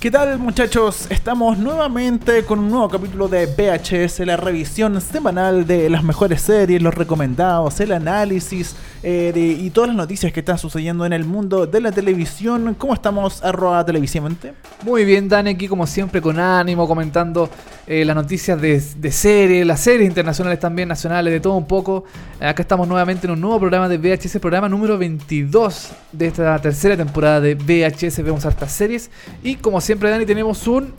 ¿Qué tal muchachos? Estamos nuevamente con un nuevo capítulo de VHS, la revisión semanal de las mejores series, los recomendados, el análisis eh, y todas las noticias que están sucediendo en el mundo de la televisión. ¿Cómo estamos, arroba televisivamente? Muy bien, Dani, aquí como siempre con ánimo, comentando eh, las noticias de, de series, las series internacionales también, nacionales, de todo un poco. Acá estamos nuevamente en un nuevo programa de VHS, programa número 22 de esta tercera temporada de VHS, vemos hartas series. Y como siempre, Dani, tenemos un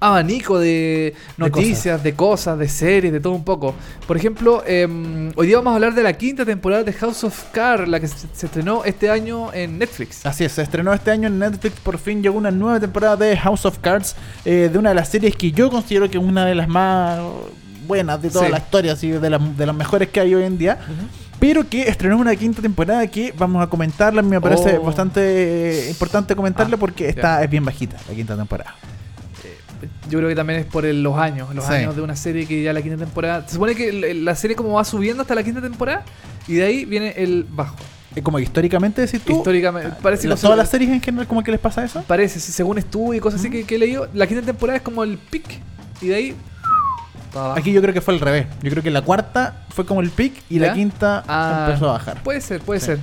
abanico de noticias, de cosas, de, series, de todo un poco. Por ejemplo, em, hoy día vamos a hablar de la quinta temporada de House of Cards, la que se, se estrenó este año en Netflix. Así es, se estrenó este año en Netflix, por fin llegó una nueva temporada de House of Cards, eh, de una de las series que yo considero que es una de las más buenas de toda Sí. la historia, así, de, de las mejores que hay hoy en día. Pero que estrenó una quinta temporada que vamos a comentarla. Me parece Oh. bastante eh, importante comentarla Ah, porque ya. está, es bien bajita la quinta temporada. Yo creo que también es por el- los años, los Sí. años de una serie que ya la quinta temporada. Se supone que la serie como va subiendo hasta la quinta temporada y de ahí viene el bajo. Eh, como que históricamente decís tú. Históricamente, parece la- que todas las series en general, como que les pasa eso. Parece, según estudio y cosas así que, que he leído, la quinta temporada es como el pic y de ahí. Abajo. Aquí yo creo que fue al revés. Yo creo que la cuarta fue como el pic y ¿Ya? la quinta Ah, empezó a bajar. Puede ser, puede Sí. ser.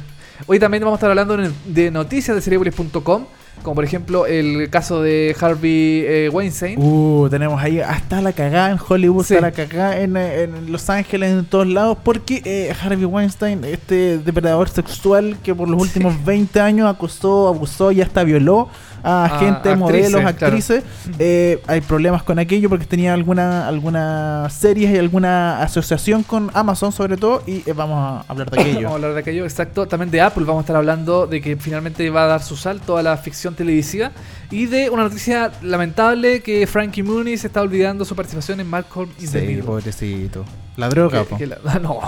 Hoy también vamos a estar hablando de- noticias de Cerepolis.com, como por ejemplo el caso de Harvey eh, Weinstein. Uh, tenemos ahí hasta la cagada en Hollywood, Sí. hasta la cagada en, en Los Ángeles, en todos lados, porque eh, Harvey Weinstein, este depredador sexual que por los Sí. últimos 20 años acosó, abusó y hasta violó a A gente, actrices, modelos, claro. actrices, eh, hay problemas con aquello porque tenía alguna alguna series y alguna asociación con Amazon sobre todo y eh, vamos a hablar de Vamos a aquello. hablar de aquello, exacto. También de Apple vamos a estar hablando de que finalmente va a dar su salto a la ficción televisiva. Y de una noticia lamentable que Frankie Muniz está olvidando su participación en Malcolm in the sí, Middle. pobrecito. La droga, Que- po. que la- no,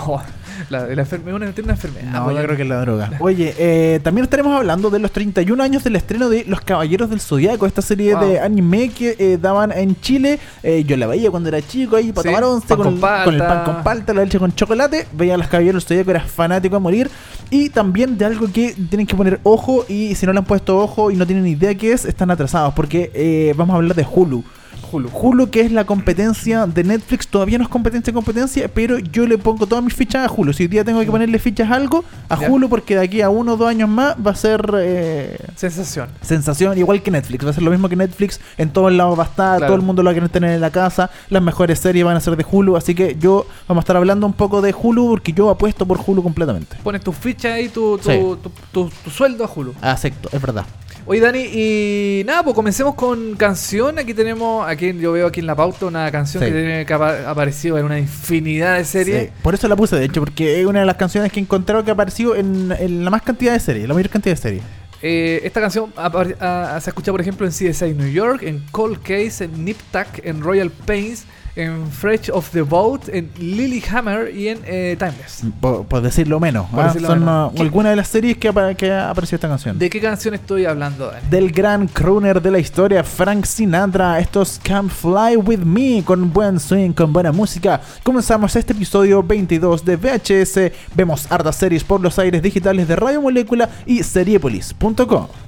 la, la enferme- una, enfermedad. No, yo creo que es la droga. Oye, eh, también estaremos hablando de los 31 años del estreno de Los Caballeros del Zodiaco, esta serie Wow. de anime que eh, daban en Chile. Eh, yo la veía cuando era chico ahí para Sí, tomar once con, con el, con el pan con palta, la leche con chocolate. Veía a Los Caballeros del Zodiaco, era fanático a morir. Y también de algo que tienen que poner ojo y si no le han puesto ojo y no tienen idea qué es, están atrasados porque eh, vamos a hablar de Hulu. Hulu. Hulu, que es la competencia de Netflix, todavía no es competencia competencia, pero yo le pongo todas mis fichas a Hulu. Si hoy día tengo que ponerle fichas a algo, a Ya. Hulu, porque de aquí a uno o dos años más va a ser eh, Sensación. sensación, igual que Netflix. Va a ser lo mismo que Netflix, en todos lados va a estar, Claro. todo el mundo lo va a querer tener en la casa. Las mejores series van a ser de Hulu, así que yo vamos a estar hablando un poco de Hulu, porque yo apuesto por Hulu completamente. Pones tu ficha ahí, tu, tu, Sí. tu, tu- tu sueldo a Hulu. Acepto, es verdad. Oye, Dani, y nada, pues comencemos con canción. Aquí tenemos, aquí yo veo aquí en la pauta una canción Sí. que tiene que ha aparecido en una infinidad de series. Sí, por eso la puse, de hecho, porque es una de las canciones que he encontrado que ha aparecido en, en la más cantidad de series, la mayor cantidad de series. Eh, esta canción apar- ah, se escucha, por ejemplo, en CSI New York, en Cold Case, en Nip Tuck, en Royal Pains, en Fresh of the Boat, en Lilyhammer y en eh, Timeless. Por, por decirlo menos. Por ¿ah? decirlo Son menos. ah, algunas de las series que, que ha aparecido esta canción. ¿De qué canción estoy hablando, Dani? Del gran crooner de la historia, Frank Sinatra. Estos Come Fly With Me, con buen swing, con buena música. Comenzamos este episodio 22 de VHS. Vemos hartas series por los aires digitales de Radio Molécula y Seriepolis.com.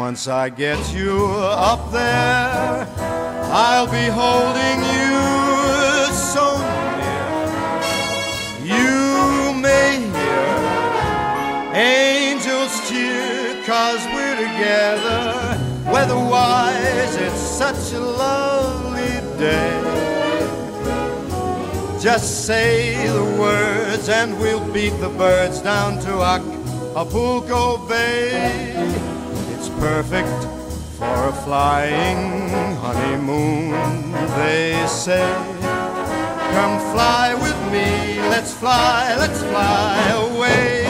Once I get you up there, I'll be holding you so near. You may hear angels cheer, cause we're together. Weatherwise, it's such a lovely day. Just say the words and we'll beat the birds down to Acapulco Bay. It's perfect for a flying honeymoon, they say. Come fly with me, let's fly, let's fly away.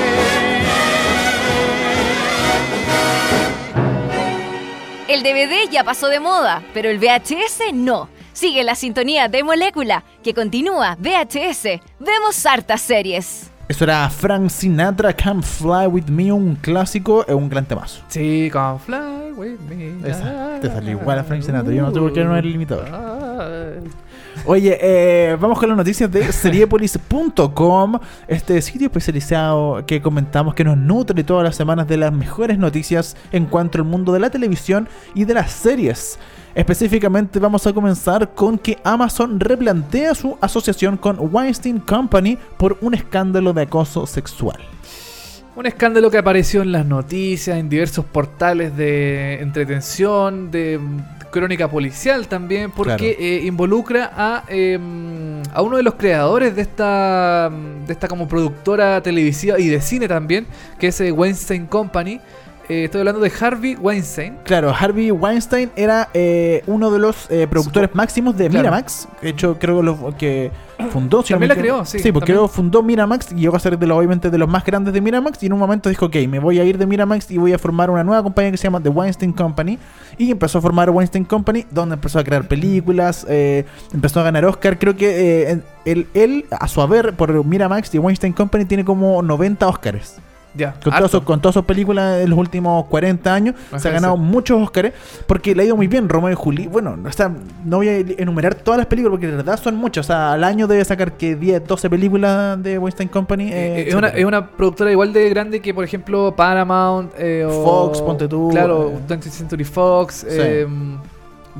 El DVD ya pasó de moda, pero el VHS no. Sigue la sintonía de Molécula, que continúa VHS. Vemos hartas series. Eso era Frank Sinatra, Come Fly With Me, un clásico, es un gran temazo. Sí, come fly with me. Esa, te salió igual a Frank Sinatra, yo no sé por qué no era el limitador. Oye, eh, vamos con las noticias de seriepolis.com, este sitio especializado que comentamos que nos nutre todas las semanas de las mejores noticias en cuanto al mundo de la televisión y de las series. Específicamente vamos a comenzar con que Amazon replantea su asociación con Weinstein Company por un escándalo de acoso sexual. Un escándalo que apareció en las noticias, en diversos portales de entretención, de crónica policial también, porque Claro. eh, involucra a, eh, a uno de los creadores de esta, de esta como productora televisiva y de cine también, que es eh, Weinstein Company. Eh, estoy hablando de Harvey Weinstein. Claro, Harvey Weinstein era eh, uno de los eh, productores máximos de Claro. Miramax. De hecho, creo que, lo, que fundó. si También la creó, sí, porque también. luego fundó Miramax y llegó a ser de los, obviamente de los más grandes de Miramax. Y en un momento dijo: Ok, me voy a ir de Miramax y voy a formar una nueva compañía que se llama The Weinstein Company. Y empezó a formar Weinstein Company, donde empezó a crear películas, empezó a ganar Oscar. Creo que eh, él, él, a su haber, por Miramax y Weinstein Company, tiene como 90 Oscars. Ya, Con, todas sus, con todas sus películas de los últimos 40 años Ajá, se ha ganado sí. muchos Oscars porque le ha ido muy bien Romeo y Juli. Bueno, o sea, no voy a enumerar todas las películas porque de verdad son muchas. O sea, al año debe sacar que 10, 12 películas de Weinstein Company. eh, Eh, es, una, es una productora igual de grande que, por ejemplo, Paramount eh, o Fox, ponte tú, Claro, eh. 20th Century Fox, Sí.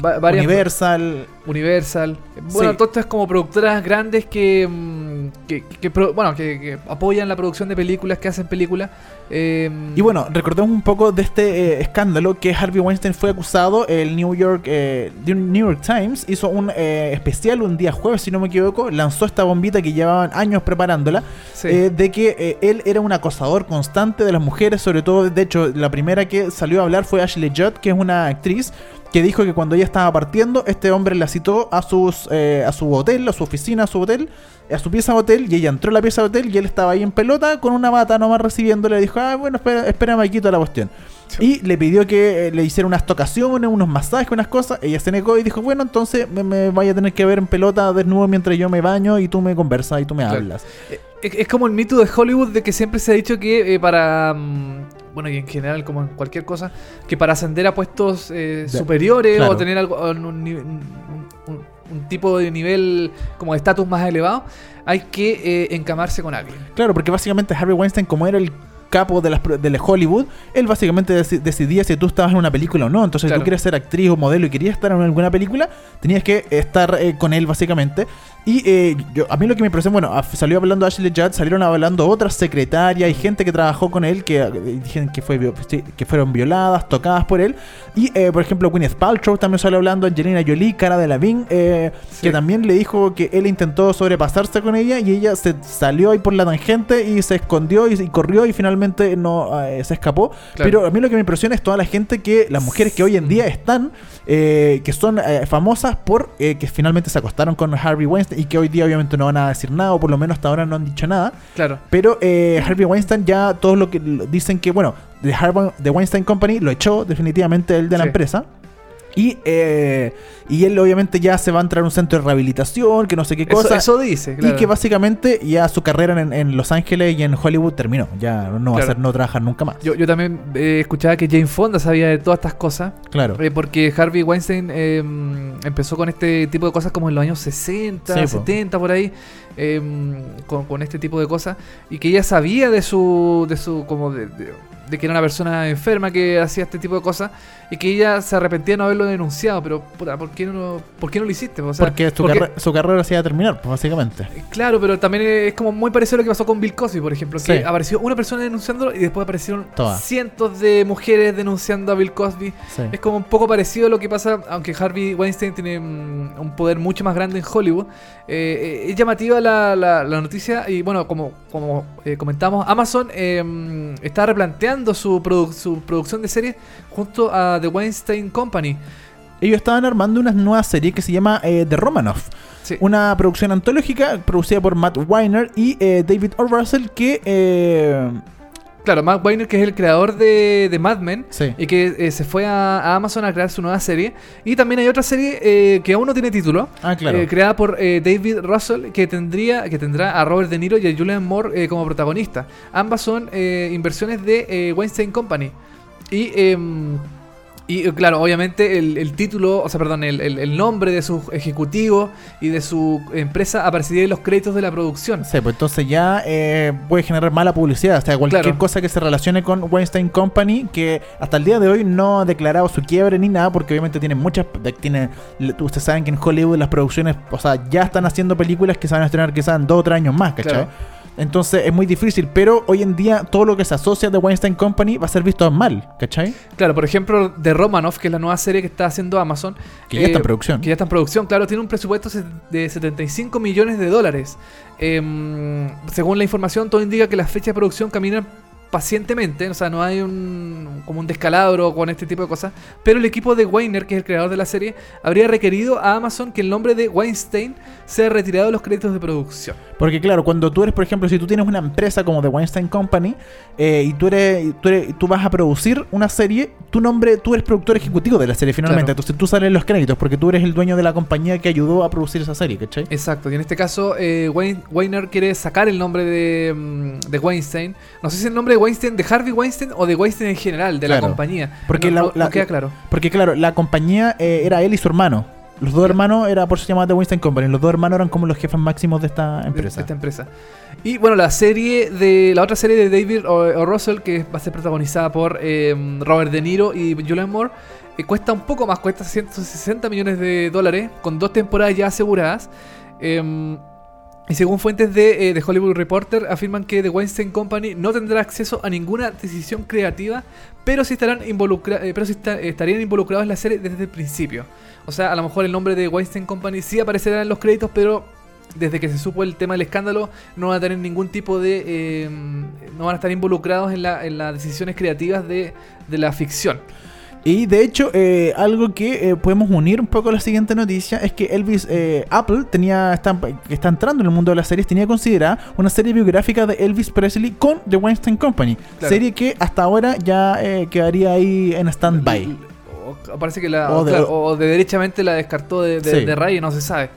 Va- varias, Universal. Universal. Bueno, Sí. todas estas como productoras grandes que, mm, que, bueno, que, que apoyan la producción de películas, que hacen películas. eh, Y bueno, recordemos un poco de este eh, escándalo que Harvey Weinstein fue acusado. El New York, eh, The New York Times hizo un eh, especial un día jueves, si no me equivoco. Lanzó esta bombita que llevaban años preparándola. sí. de que él era un acosador constante de las mujeres, sobre todo, de hecho, la primera que salió a hablar fue Ashley Judd, que es una actriz que dijo que cuando ella estaba partiendo, este hombre la citó a sus eh, a su hotel, a su oficina, a su hotel, a su pieza de hotel, y ella entró a la pieza de hotel y él estaba ahí en pelota con una bata nomás recibiéndole, le dijo, ah, bueno, espera, espérame aquí toda la cuestión. Y le pidió que eh, le hiciera unas tocaciones, unos masajes, unas cosas. Ella se negó y dijo, bueno, entonces me, me vaya a tener que ver en pelota desnudo mientras yo me baño y tú me conversas y tú me Claro. Es, es como el mito de Hollywood de que siempre se ha dicho que eh, para. mm, bueno, y en general, como en cualquier cosa, que para ascender a puestos eh, superiores claro. o tener algo, un, un ni- un- un- un tipo de nivel como de estatus más elevado, hay que eh, encamarse con alguien. Claro, porque básicamente Harvey Weinstein, como era el capo de las de Hollywood, él básicamente deci- decidía si tú estabas en una película o no. Entonces, si Claro. tú quieres ser actriz o modelo y querías estar en alguna película, tenías que estar eh, con él básicamente. Y eh, yo, a mí lo que me impresionó, bueno, salió hablando Ashley Judd, salieron hablando otras secretarias y gente que trabajó con él que eh, dijeron que, fue, que fueron violadas, tocadas por él. Y, eh, por ejemplo, Gwyneth Paltrow también salió hablando, Angelina Jolie, Cara de Lavín, eh, Sí. que también le dijo que él intentó sobrepasarse con ella y ella se salió ahí por la tangente y se escondió y, y corrió y finalmente no eh, se escapó. Claro. Pero a mí lo que me impresiona es toda la gente que, las mujeres que hoy en día están, eh, que son eh, famosas por eh, que finalmente se acostaron con Harvey Weinstein y que hoy día obviamente no van a decir nada o por lo menos hasta ahora no han dicho nada. Claro. Pero eh, Harvey Weinstein ya todos lo que dicen que, bueno, de Harvey, de Weinstein Company lo echó definitivamente él de la Sí. empresa. Y, eh, y él obviamente ya se va a entrar a un centro de rehabilitación, que no sé qué cosa. eso dice, claro. Y que básicamente ya su carrera en, en Los Ángeles y en Hollywood terminó. Ya no va a ser no trabajar nunca más. Yo, yo también eh, escuchaba que Jane Fonda sabía de todas estas cosas. claro. Eh, porque Harvey Weinstein eh, empezó con este tipo de cosas como en los años 60, Sí, po. 70, por ahí, eh, con, con este tipo de cosas. Y que ella sabía de su, de su, como de, de- de que era una persona enferma que hacía este tipo de cosas. Y que ella se arrepentía de no haberlo denunciado. Pero, puta, ¿por qué no lo, por qué no lo hiciste? O sea, porque su, porque- carre- su carrera se iba a terminar, pues básicamente. Claro, pero también es como muy parecido a lo que pasó con Bill Cosby, por ejemplo, que Sí. apareció una persona denunciándolo y después aparecieron Todas. cientos de mujeres denunciando a Bill Cosby. Sí. Es como un poco parecido a lo que pasa, aunque Harvey Weinstein tiene mm, un poder mucho más grande en Hollywood. Eh, eh, es llamativa la, la- la noticia y bueno, como, como eh, comentamos, Amazon eh, mm, está replanteando su, produ- su producción de series junto a The Weinstein Company. Ellos estaban armando una nueva serie que se llama eh, The Romanoff. Sí. Una producción antológica producida por Matt Weiner y eh, David O. Russell que... Claro, Matt Weiner, que es el creador de, de Mad Men, Sí. y que eh, se fue a, a Amazon a crear su nueva serie. Y también hay otra serie eh, que aún no tiene título, Ah, claro. eh, creada por David Russell, que tendría que tendrá a Robert De Niro y a Julian Moore como protagonistas. Ambas son inversiones de Weinstein Company. Y, em, y eh, claro, obviamente el, el título, o sea, perdón, el, el- el nombre de sus ejecutivos y de su empresa aparecería en los créditos de la producción. Sí, pues entonces ya eh, puede generar mala publicidad. O sea, cualquier Claro. cosa que se relacione con Weinstein Company, que hasta el día de hoy no ha declarado su quiebre ni nada, porque obviamente tiene muchas. Tiene, ustedes saben que en Hollywood las producciones, o sea, ya están haciendo películas que se van a estrenar quizás en dos o tres años más, ¿cachai? Claro. Entonces es muy difícil, pero hoy en día todo lo que se asocia de Weinstein Company va a ser visto mal, ¿cachai? Claro, por ejemplo, The Romanoff, que es la nueva serie que está haciendo Amazon. Que ya está en eh, producción. Que ya está en producción, claro, tiene un presupuesto de 75 millones de dólares. Em, según la información, todo indica que las fechas de producción caminan pacientemente, o sea, no hay un como un descalabro con este tipo de cosas, pero el equipo de Weiner, que es el creador de la serie, habría requerido a Amazon que el nombre de Weinstein sea retirado de los créditos de producción. Porque claro, cuando tú eres, por ejemplo, si tú tienes una empresa como The Weinstein Company eh, y tú eres, tú eres- tú vas a producir una serie, tu nombre, tú eres productor ejecutivo de la serie finalmente. Claro. Entonces tú sales en los créditos porque tú eres el dueño de la compañía que ayudó a producir esa serie, ¿cachai? Exacto, y en este caso eh, Wein- Weiner quiere sacar el nombre de, mm, de Weinstein. No sé si el nombre de Weinstein, de Harvey Weinstein o de Weinstein en general, de la compañía. Porque no, la- no- la- no queda claro. Porque claro, la compañía eh, era él y su hermano. Los dos hermanos era por eso se llamaba The Weinstein Company. Los dos hermanos eran como los jefes máximos de esta empresa. de esta empresa. Y bueno, la serie de. La otra serie de David o, o Russell, que va a ser protagonizada por eh, Robert De Niro y Julian Moore, eh, cuesta un poco más, cuesta 160 millones de dólares, con dos temporadas ya aseguradas. Em, y según fuentes de, eh, de Hollywood Reporter, afirman que The Weinstein Company no tendrá acceso a ninguna decisión creativa, pero sí, estarán involucra eh, pero sí esta- estarían involucrados en la serie desde el principio. O sea, a lo mejor el nombre de Weinstein Company sí aparecerá en los créditos, pero desde que se supo el tema del escándalo no van a tener ningún tipo de... eh, no van a estar involucrados en, la- en las decisiones creativas de, de la ficción. Y de hecho, eh, algo que eh, podemos unir un poco a la siguiente noticia es que Elvis eh, Apple tenía está, que está entrando en el mundo de las series, tenía considerada una serie biográfica de Elvis Presley con The Weinstein Company, Claro. serie que hasta ahora ya eh, quedaría ahí en stand-by. O- Parece que la. O de- de, o de derechamente la descartó de, de, Sí. de no se sabe.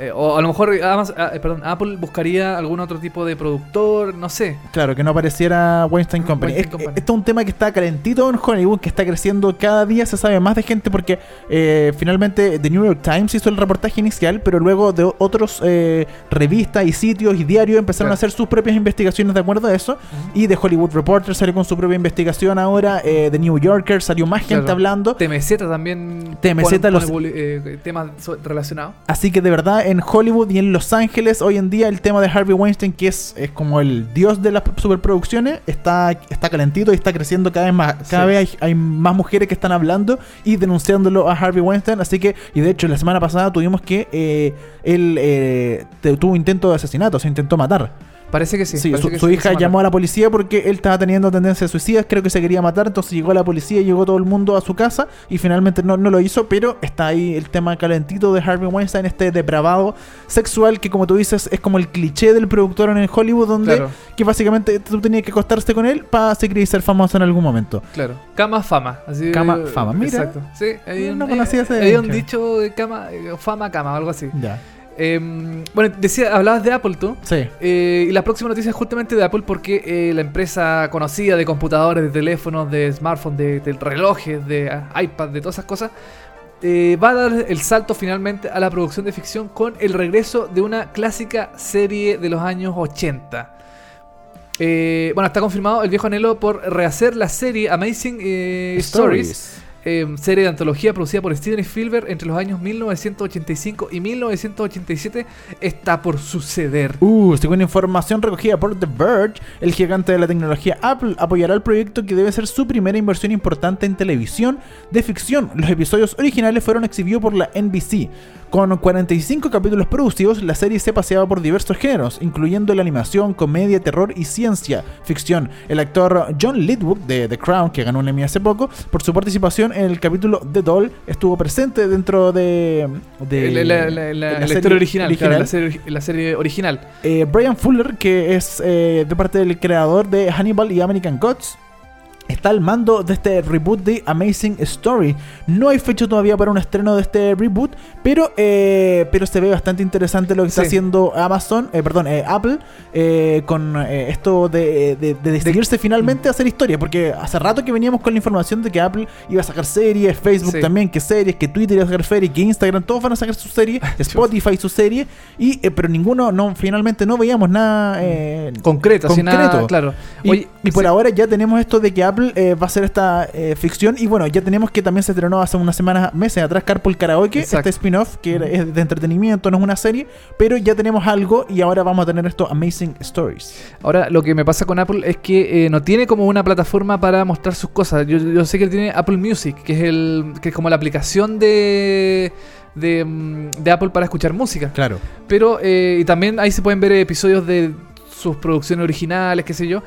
Eh, o a lo mejor además, ah, eh, perdón, Apple buscaría algún otro tipo de productor, no sé. Claro, que no apareciera Weinstein Company. Weinstein Es- Company. Esto es un tema que está calentito en Hollywood, que está creciendo cada día, se sabe más de gente porque eh, finalmente The New York Times hizo el reportaje inicial, pero luego de otros eh, revistas y sitios y diarios empezaron Claro. a hacer sus propias investigaciones de acuerdo a eso. Y The Hollywood Reporter salió con su propia investigación ahora, eh, The New Yorker salió más gente Claro. hablando. TMZ también. TMZ pone- los- pone eh, temas relacionados. Así que de verdad en Hollywood y en Los Ángeles hoy en día el tema de Harvey Weinstein, que es, es como el dios de las superproducciones, está, está calentito y está creciendo cada vez más. Cada Sí. vez hay, hay más mujeres que están hablando y denunciándolo a Harvey Weinstein. Así que, y de hecho la semana pasada tuvimos que eh, él eh, tuvo intento de asesinato, se intentó matar. Parece que sí. Sí, parece su, que su sí, hija llamó a la policía porque él estaba teniendo tendencias suicidas, creo que se quería matar, entonces llegó la policía, llegó todo el mundo a su casa y finalmente no, no lo hizo, pero está ahí el tema calentito de Harvey Weinstein, este depravado sexual que como tú dices es como el cliché del productor en el Hollywood donde Claro. que básicamente tú tenías que acostarse con él para seguir y ser famoso en algún momento. Claro. Cama, fama. Así, Cama, fama, mira. Exacto. Sí, hay un, No conocía ese hay un dicho. dicho de cama, eh, fama, cama, algo así. Ya. Eh, bueno, decía, hablabas de Apple tú. Sí. Eh, y la próxima noticia es justamente de Apple porque eh, la empresa conocida de computadores, de teléfonos, de smartphones, de, de relojes, de ah, iPad, de todas esas cosas, eh, va a dar el salto finalmente a la producción de ficción con el regreso de una clásica serie de los años 80. Eh, bueno, está confirmado el viejo anhelo por rehacer la serie Amazing eh, Stories. Eh, serie de antología producida por Steven Spielberg entre los años 1985 y 1987 está por suceder. Uh, según información recogida por The Verge, el gigante de la tecnología Apple apoyará el proyecto que debe ser su primera inversión importante en televisión de ficción. Los episodios originales fueron exhibidos por la NBC. Con 45 capítulos producidos, la serie se paseaba por diversos géneros, incluyendo la animación, comedia, terror y ciencia ficción. El actor John Lithgow de The Crown, que ganó un Emmy hace poco, por su participación en el capítulo The Doll, estuvo presente dentro de, de la, la- serie historia original, claro, la, serie, la serie original. eh, Brian Fuller, que es eh, de parte del creador de Hannibal y American Gods, está al mando de este reboot de Amazing Story. No hay fecha todavía para un estreno de este reboot, pero, eh, pero se ve bastante interesante lo que está haciendo Amazon, eh, perdón, eh, Apple, con esto de, de- de decidirse finalmente a hacer historia, porque hace rato que veníamos con la información de que Apple iba a sacar series, Facebook Sí. también, que series, que Twitter iba a sacar series, que Instagram, todos van a sacar su serie, Spotify su serie, y, pero ninguno, no, finalmente no veíamos nada Concreto, así nada, concreto. claro. Y, y por sí, ahora ya tenemos esto de que Apple eh, va a hacer esta eh, ficción. Y bueno, ya tenemos que también se estrenó hace unas semanas, meses atrás, Carpool Karaoke, Exacto. este spin-off que es de entretenimiento, no es una serie. Pero ya tenemos algo y ahora vamos a tener esto Amazing Stories. Ahora, lo que me pasa con Apple es que eh, no tiene como una plataforma para mostrar sus cosas. Yo, yo sé que tiene Apple Music, que es el que es como la aplicación de, de, mm, de Apple para escuchar música. Claro. Pero, eh, y también ahí se pueden ver episodios de sus producciones originales, qué sé yo.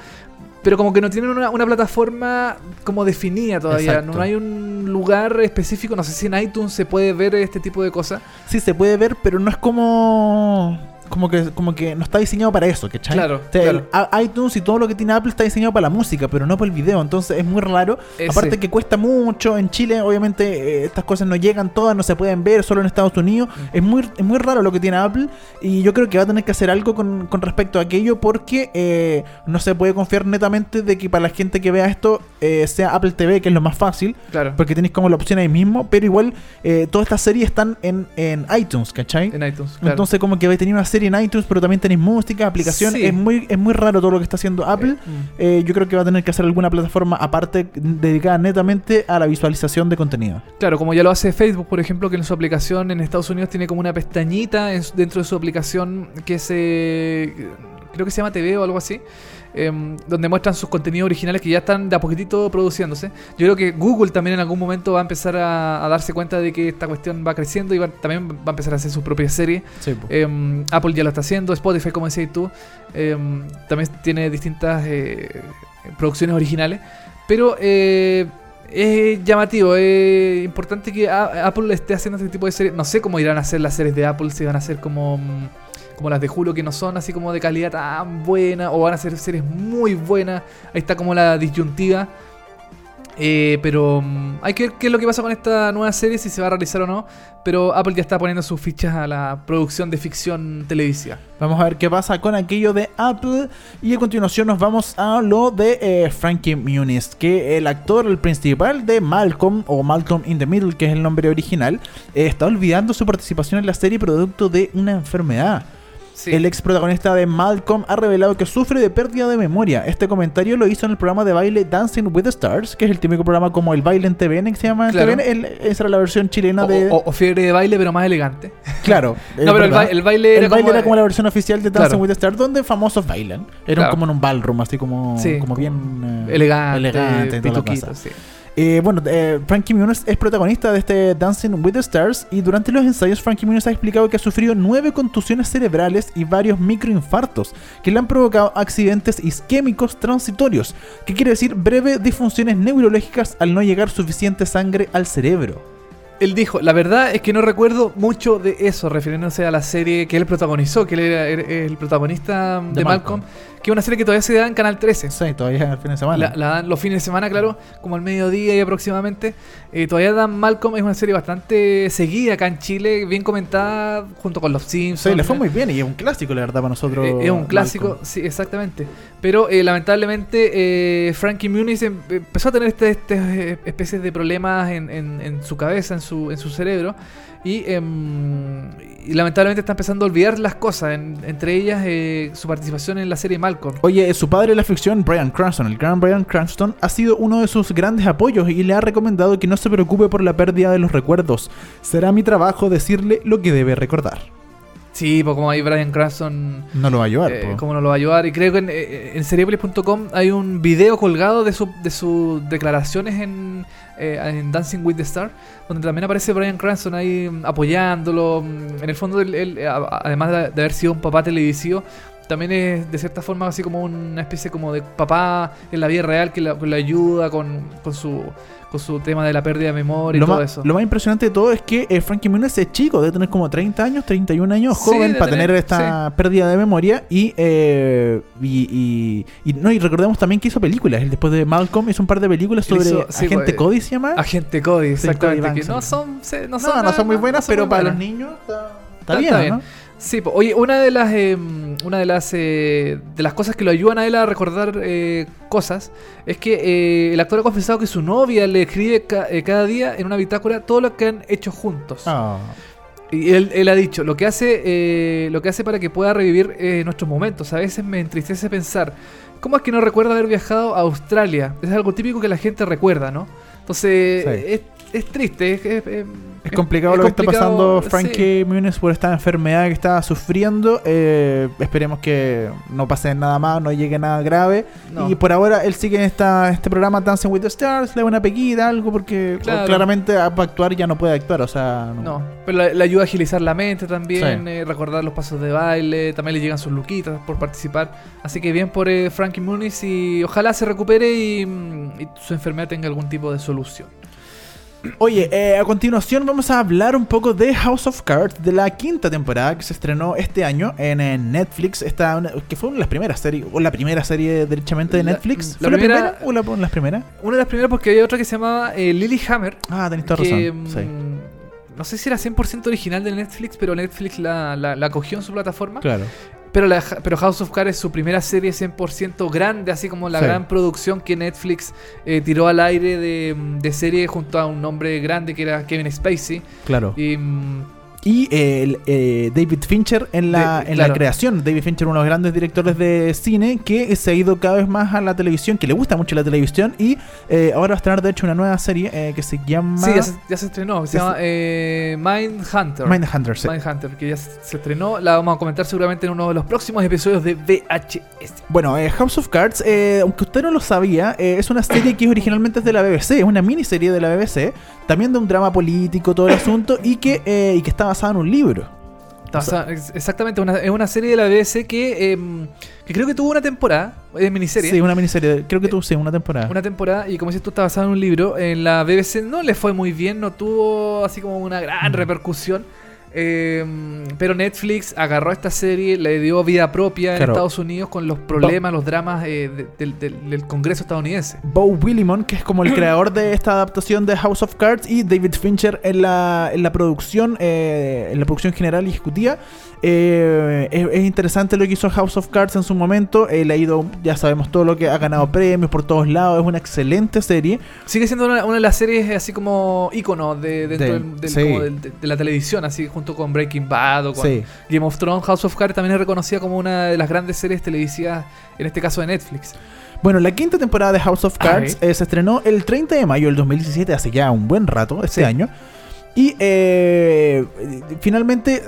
Pero como que no tienen una, una plataforma como definida todavía. Exacto. No hay un lugar específico. No sé si en iTunes se puede ver este tipo de cosas. Sí, se puede ver, pero no es como. Como que, como que no está diseñado para eso, ¿cachai? Claro, O sea, claro. el a- iTunes y todo lo que tiene Apple está diseñado para la música, pero no para el video. Entonces es muy raro. Eh, Aparte que cuesta mucho. En Chile, obviamente, eh, estas cosas no llegan todas, no se pueden ver, solo en Estados Unidos. Mm. Es, muy, es muy raro lo que tiene Apple. Y yo creo que va a tener que hacer algo con, con respecto a aquello, porque eh, no se puede confiar netamente de que para la gente que vea esto eh, sea Apple TV, que es lo más fácil. Claro. Porque tenéis como la opción ahí mismo, pero igual todas estas series están en, en iTunes, ¿cachai? En iTunes. Claro. Entonces como que vais a tener una serie en iTunes, pero también tenéis música, aplicación. Sí. Es muy es muy raro todo lo que está haciendo Apple. Eh, mm. Eh, yo creo que va a tener que hacer alguna plataforma aparte dedicada netamente a la visualización de contenido. Claro, como ya lo hace Facebook, por ejemplo, que en su aplicación en Estados Unidos tiene como una pestañita dentro de su aplicación que se. creo que se llama TV o algo así. Em, donde muestran sus contenidos originales que ya están de a poquitito produciéndose. Yo creo que Google también en algún momento va a empezar a, a darse cuenta de que esta cuestión va creciendo y va- también va a empezar a hacer su propia serie. Em, Apple ya lo está haciendo, Spotify, como decías tú, em, también tiene distintas eh, producciones originales. Pero eh, Es llamativo, es importante que Apple esté haciendo este tipo de series. No sé cómo irán a ser las series de Apple, si van a ser como, mm, como las de Hulu, que no son así como de calidad tan buena, o van a ser series muy buenas. Ahí está como la disyuntiva. Eh, pero mm, hay que ver qué es lo que pasa con esta nueva serie, si se va a realizar o no. Pero Apple ya está poniendo sus fichas a la producción de ficción televisiva. Vamos a ver qué pasa con aquello de Apple. Y a continuación nos vamos a lo de eh, Frankie Muniz, que el actor, el principal de Malcolm, o Malcolm in the Middle, que es el nombre original, eh, está olvidando su participación en la serie producto de una enfermedad. Sí. El ex protagonista de Malcolm ha revelado que sufre de pérdida de memoria. Este comentario lo hizo en el programa de baile Dancing with the Stars, que es el típico programa como el baile en TVN, que se llama en Claro. TVN. El- esa era la versión chilena o, de... o- o fiebre de baile, pero más elegante. Claro. es No, pero el, verdad. ba- el baile El era baile como, era como la versión oficial de Dancing Claro. with the Stars, donde famosos bailan. Era Claro. como en un ballroom, así como, Sí, como bien eh, elegante, elegante y toda la pituquito, cosa. sí. Eh, bueno, eh, Frankie Muniz es protagonista de este Dancing with the Stars y durante los ensayos Frankie Muniz ha explicado que ha sufrido nueve contusiones cerebrales y varios microinfartos que le han provocado accidentes isquémicos transitorios, que quiere decir breves disfunciones neurológicas al no llegar suficiente sangre al cerebro. Él dijo, la verdad es que no recuerdo mucho de eso, refiriéndose a la serie que él protagonizó, que él era era el protagonista de, De Malcolm, Malcolm. que es una serie que todavía se da en Canal 13. Sí, todavía al fin de semana. La, la dan los fines de semana, claro, como al mediodía y aproximadamente. Eh, todavía dan Malcolm, es una serie bastante seguida acá en Chile, bien comentada, junto con Los Simpsons. Sí, le fue muy bien y es un clásico, la verdad, para nosotros. Eh, es un clásico, Malcolm. sí, exactamente. Pero eh, lamentablemente eh, Frankie Muniz em- empezó a tener este, este, eh, especies de problemas en, en- en su cabeza, en su, en su cerebro. Y, em, y lamentablemente está empezando a olvidar las cosas, en- entre ellas eh, su participación en la serie Malcolm. Oye, su padre en la ficción, Brian Cranston, el gran Brian Cranston, ha sido uno de sus grandes apoyos y le ha recomendado que no se preocupe por la pérdida de los recuerdos. Será mi trabajo decirle lo que debe recordar. Sí, pues como ahí Brian Cranston No lo va a ayudar. Eh, po. cómo no lo va a ayudar. Y creo que en, eh, en seriepolis.com hay un video colgado de, su- de sus declaraciones en, eh, en Dancing with the Star, donde también aparece Brian Cranston ahí mm, apoyándolo. Mm, En el fondo, él, él, a- además de, de haber sido un papá televisivo, también es de cierta forma así como una especie como de papá en la vida real que le que le ayuda con, con su con su tema de la pérdida de memoria Lo y todo más, eso. lo más impresionante de todo es que eh, Frankie Muniz es chico, debe tener como 30 años, 31 años, Sí, joven para tener tener, esta pérdida de memoria. Y, eh, y, y, y- no, y recordemos también que hizo películas. Él después de Malcolm hizo un par de películas sobre hizo- sí, Agente pues, Cody, se llama. Agente Cody, exactamente. Cody que no son, se- no no, son, no, son muy buenas, pero muy para buenas. los niños está, está Está- bien, está ¿no? Sí, po. oye, una de las eh, una de las eh, de las cosas que lo ayudan a él a recordar eh, cosas es que eh, el actor ha confesado que su novia le escribe ca- eh, cada día en una bitácora todo lo que han hecho juntos. Ah. Y él, él ha dicho, lo que hace eh, lo que hace para que pueda revivir nuestros momentos. A veces me entristece pensar, ¿cómo es que no recuerdo haber viajado a Australia? Es algo típico que la gente recuerda, ¿no? Entonces, Sí. es, es triste, es, es- es- complicado es lo que está pasando sí. Frankie Muniz por esta enfermedad que está sufriendo. Eh, esperemos que no pase nada más, no llegue nada grave. No. Y por ahora él sigue en esta, este programa Dancing with the Stars, le da una pequita, algo, porque Claro. claramente para actuar ya no puede actuar. O sea, No, pero le, ayuda a agilizar la mente también, Sí. eh, recordar los pasos de baile, también le llegan sus luquitas por participar. Así que bien por eh, Frankie Muniz y ojalá se recupere y, mm, y su enfermedad tenga algún tipo de solución. Oye, eh, a continuación vamos a hablar un poco de House of Cards, de la quinta temporada que se estrenó este año en, eh, Netflix. Esta, que fue una de las primeras series, o la primera serie derechamente de La- Netflix. la ¿Fue la primera- o la, una de las primeras? Una de las primeras porque había otra que se llamaba eh, Lily Hammer, Ah, tenés toda que razón. sí. mm, no sé si era 100% original de Netflix, pero Netflix la, la, la cogió en su plataforma. Claro. Pero, la, pero House of Cards es su primera serie 100% grande, así como la Sí. gran producción que Netflix eh, tiró al aire de, de serie junto a un nombre grande que era Kevin Spacey. Claro. Y, mm, Y eh, el, eh, David Fincher en la, De- en la creación. David Fincher, uno de los grandes directores de cine, que se ha ido cada vez más a la televisión, que le gusta mucho la televisión. Y eh, ahora va a estrenar, de hecho, una nueva serie eh, que se llama sí, ya se, ya se estrenó. Se llama eh, Mindhunter. Mindhunter. sí. Mindhunter, que ya se se estrenó. La vamos a comentar seguramente en uno de los próximos episodios de VHS. Bueno, eh, House of Cards, eh, aunque usted no lo sabía, es una serie que originalmente es de la BBC, es una miniserie de la BBC, también de un drama político, todo el asunto, y que, eh, y que está basada en un libro. Exactamente, una- es una serie de la BBC que, em, que creo que tuvo una temporada, es miniserie. Sí, una miniserie. Creo que sí, una temporada. Una temporada, y como dices tú, está basada en un libro. En la BBC no le fue muy bien, no tuvo así como una gran Mm. repercusión. Eh, pero Netflix agarró esta serie, le dio vida propia en Claro. Estados Unidos con los problemas, los dramas eh, de- del, del- del Congreso estadounidense. Bo Willimon, que es como el creador de esta adaptación de House of Cards, y David Fincher en la, en la producción, eh, en la producción general y ejecutiva. Eh, es, es interesante lo que hizo House of Cards en su momento. Él ha ido, ya sabemos todo lo que ha ganado premios por todos lados. Es una excelente serie. Sigue siendo una, una de las series así como ícono de, dentro Del- del- del- sí. como del- de, de la televisión, así junto con Breaking Bad o con Sí. Game of Thrones. House of Cards también es reconocida como una de las grandes series televisivas, en este caso de Netflix. Bueno, la quinta temporada de House of Cards eh, se estrenó el 30 de mayo del 2017, hace ya un buen rato, este Sí. año. Y eh, finalmente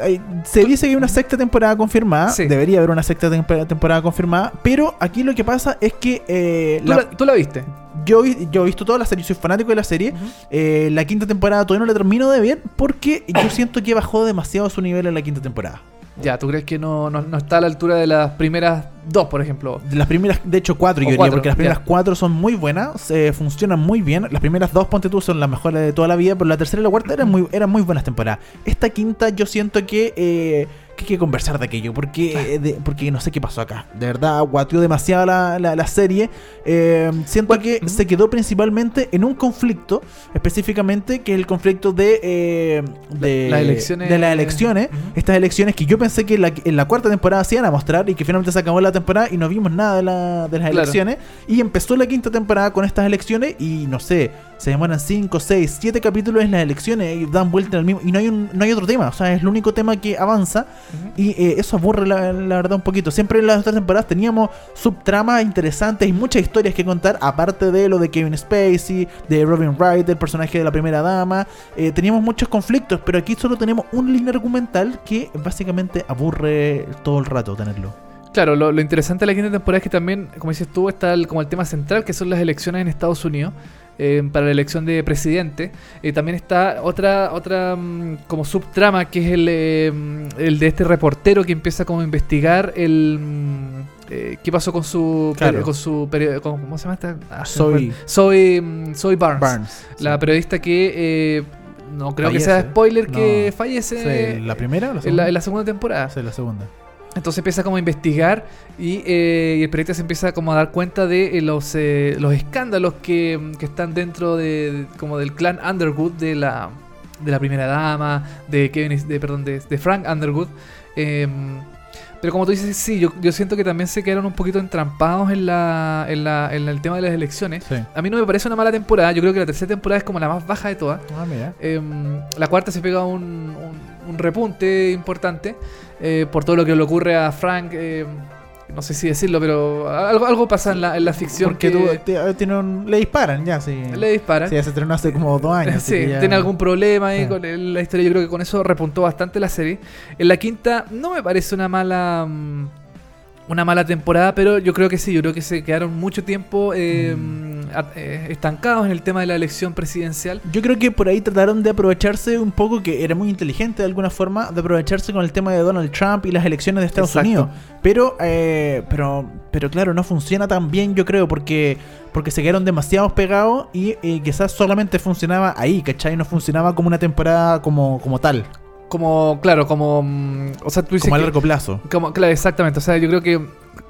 se dice que hay una sexta temporada confirmada. Sí. Debería haber una sexta temp- temporada confirmada. Pero aquí lo que pasa es que eh, ¿Tú la- la, tú la viste? yo, yo he visto toda la serie, soy fanático de la serie. Eh, la quinta temporada todavía no la termino de ver porque yo siento que bajó demasiado su nivel en la quinta temporada. Ya, ¿tú crees que no, no, no está a la altura de las primeras dos, por ejemplo? De las primeras, de hecho, cuatro, yo O diría, cuatro, porque las primeras cuatro son muy buenas, eh, funcionan muy bien. Las primeras dos, ponte tú, son las mejores de toda la vida, pero la tercera y la cuarta eran muy, eran muy buenas temporadas. Esta quinta, yo siento que, eh, que hay que conversar de aquello, porque, eh, de- porque no sé qué pasó acá. De verdad, guateó demasiado la, la, la serie. Eh, siento que ujú. se quedó principalmente en un conflicto, específicamente, que es el conflicto de, eh, de, Las elecciones- de las elecciones. Ujú. Estas elecciones que yo pensé que en la, en la cuarta temporada se iban a mostrar y que finalmente se acabó la temporada y no vimos nada de, la- de las Claro. elecciones. Y empezó la quinta temporada con estas elecciones y no sé, se demoran 5, 6, 7 capítulos en las elecciones y dan vuelta al mismo. Y no hay, un, no hay otro tema, o sea, es el único tema que avanza y eh, eso aburre la, la verdad un poquito. Siempre en las otras temporadas teníamos subtramas interesantes y muchas historias que contar, aparte de lo de Kevin Spacey, de Robin Wright, el personaje de la primera dama. Eh, teníamos muchos conflictos, pero aquí solo tenemos un línea argumental que básicamente aburre todo el rato tenerlo. Claro, lo, lo interesante de la quinta temporada es que también, como dices tú, está el- como el tema central, que son las elecciones en Estados Unidos. eh, para la elección de presidente. Eh, también está otra otra mm, como subtrama que es el, eh, el de este reportero que empieza como a investigar el mm, eh, qué pasó con su Claro. con su con- ¿cómo se llama esta? Ah, Soy- soy soy Barnes, Barnes. la periodista que eh, no creo que sea spoiler que fallece ¿La primera o la en, segunda? la, en la segunda temporada. Sí, la segunda. Entonces empieza como a investigar y, eh, y el periodista se empieza como a dar cuenta de eh, los, eh, los escándalos que, que están dentro de, como del clan Underwood de la, de la primera dama, de Kevin, de, perdón, de, de Frank Underwood. Eh, pero como tú dices, sí, yo, yo siento que también se quedaron un poquito entrampados en, la, en, la, en el tema de las elecciones. Sí. A mí no me parece una mala temporada, yo creo que la tercera temporada es como la más baja de todas. Ah, mira. Em, la cuarta se pega un, un- un repunte importante eh, por todo lo que le ocurre a Frank. em, no sé si decirlo, pero algo, algo pasa en la, en la ficción Porque que te- tiene un- le disparan ya, sí. le disparan. Sí, ya se estrenó hace como dos años. Sí, ya- tiene algún problema ahí Sí. con el- la historia. Yo creo que con eso repuntó bastante la serie. En la quinta no me parece una mala. mm, Una mala temporada, pero yo creo que sí, yo creo que se quedaron mucho tiempo eh, Mm. Eh, estancados en el tema de la elección presidencial. Yo creo que por ahí trataron de aprovecharse un poco, que era muy inteligente de alguna forma, de aprovecharse con el tema de Donald Trump y las elecciones de Estados Exacto. Unidos. Pero, eh, pero, pero claro, no funciona tan bien, yo creo, porque, porque se quedaron demasiados pegados y eh, quizás solamente funcionaba ahí, ¿cachai? No funcionaba como una temporada como, como tal, Como, claro, como. mm, O sea, tú dices. como a que- largo plazo. Como, claro, exactamente. O sea, yo creo que,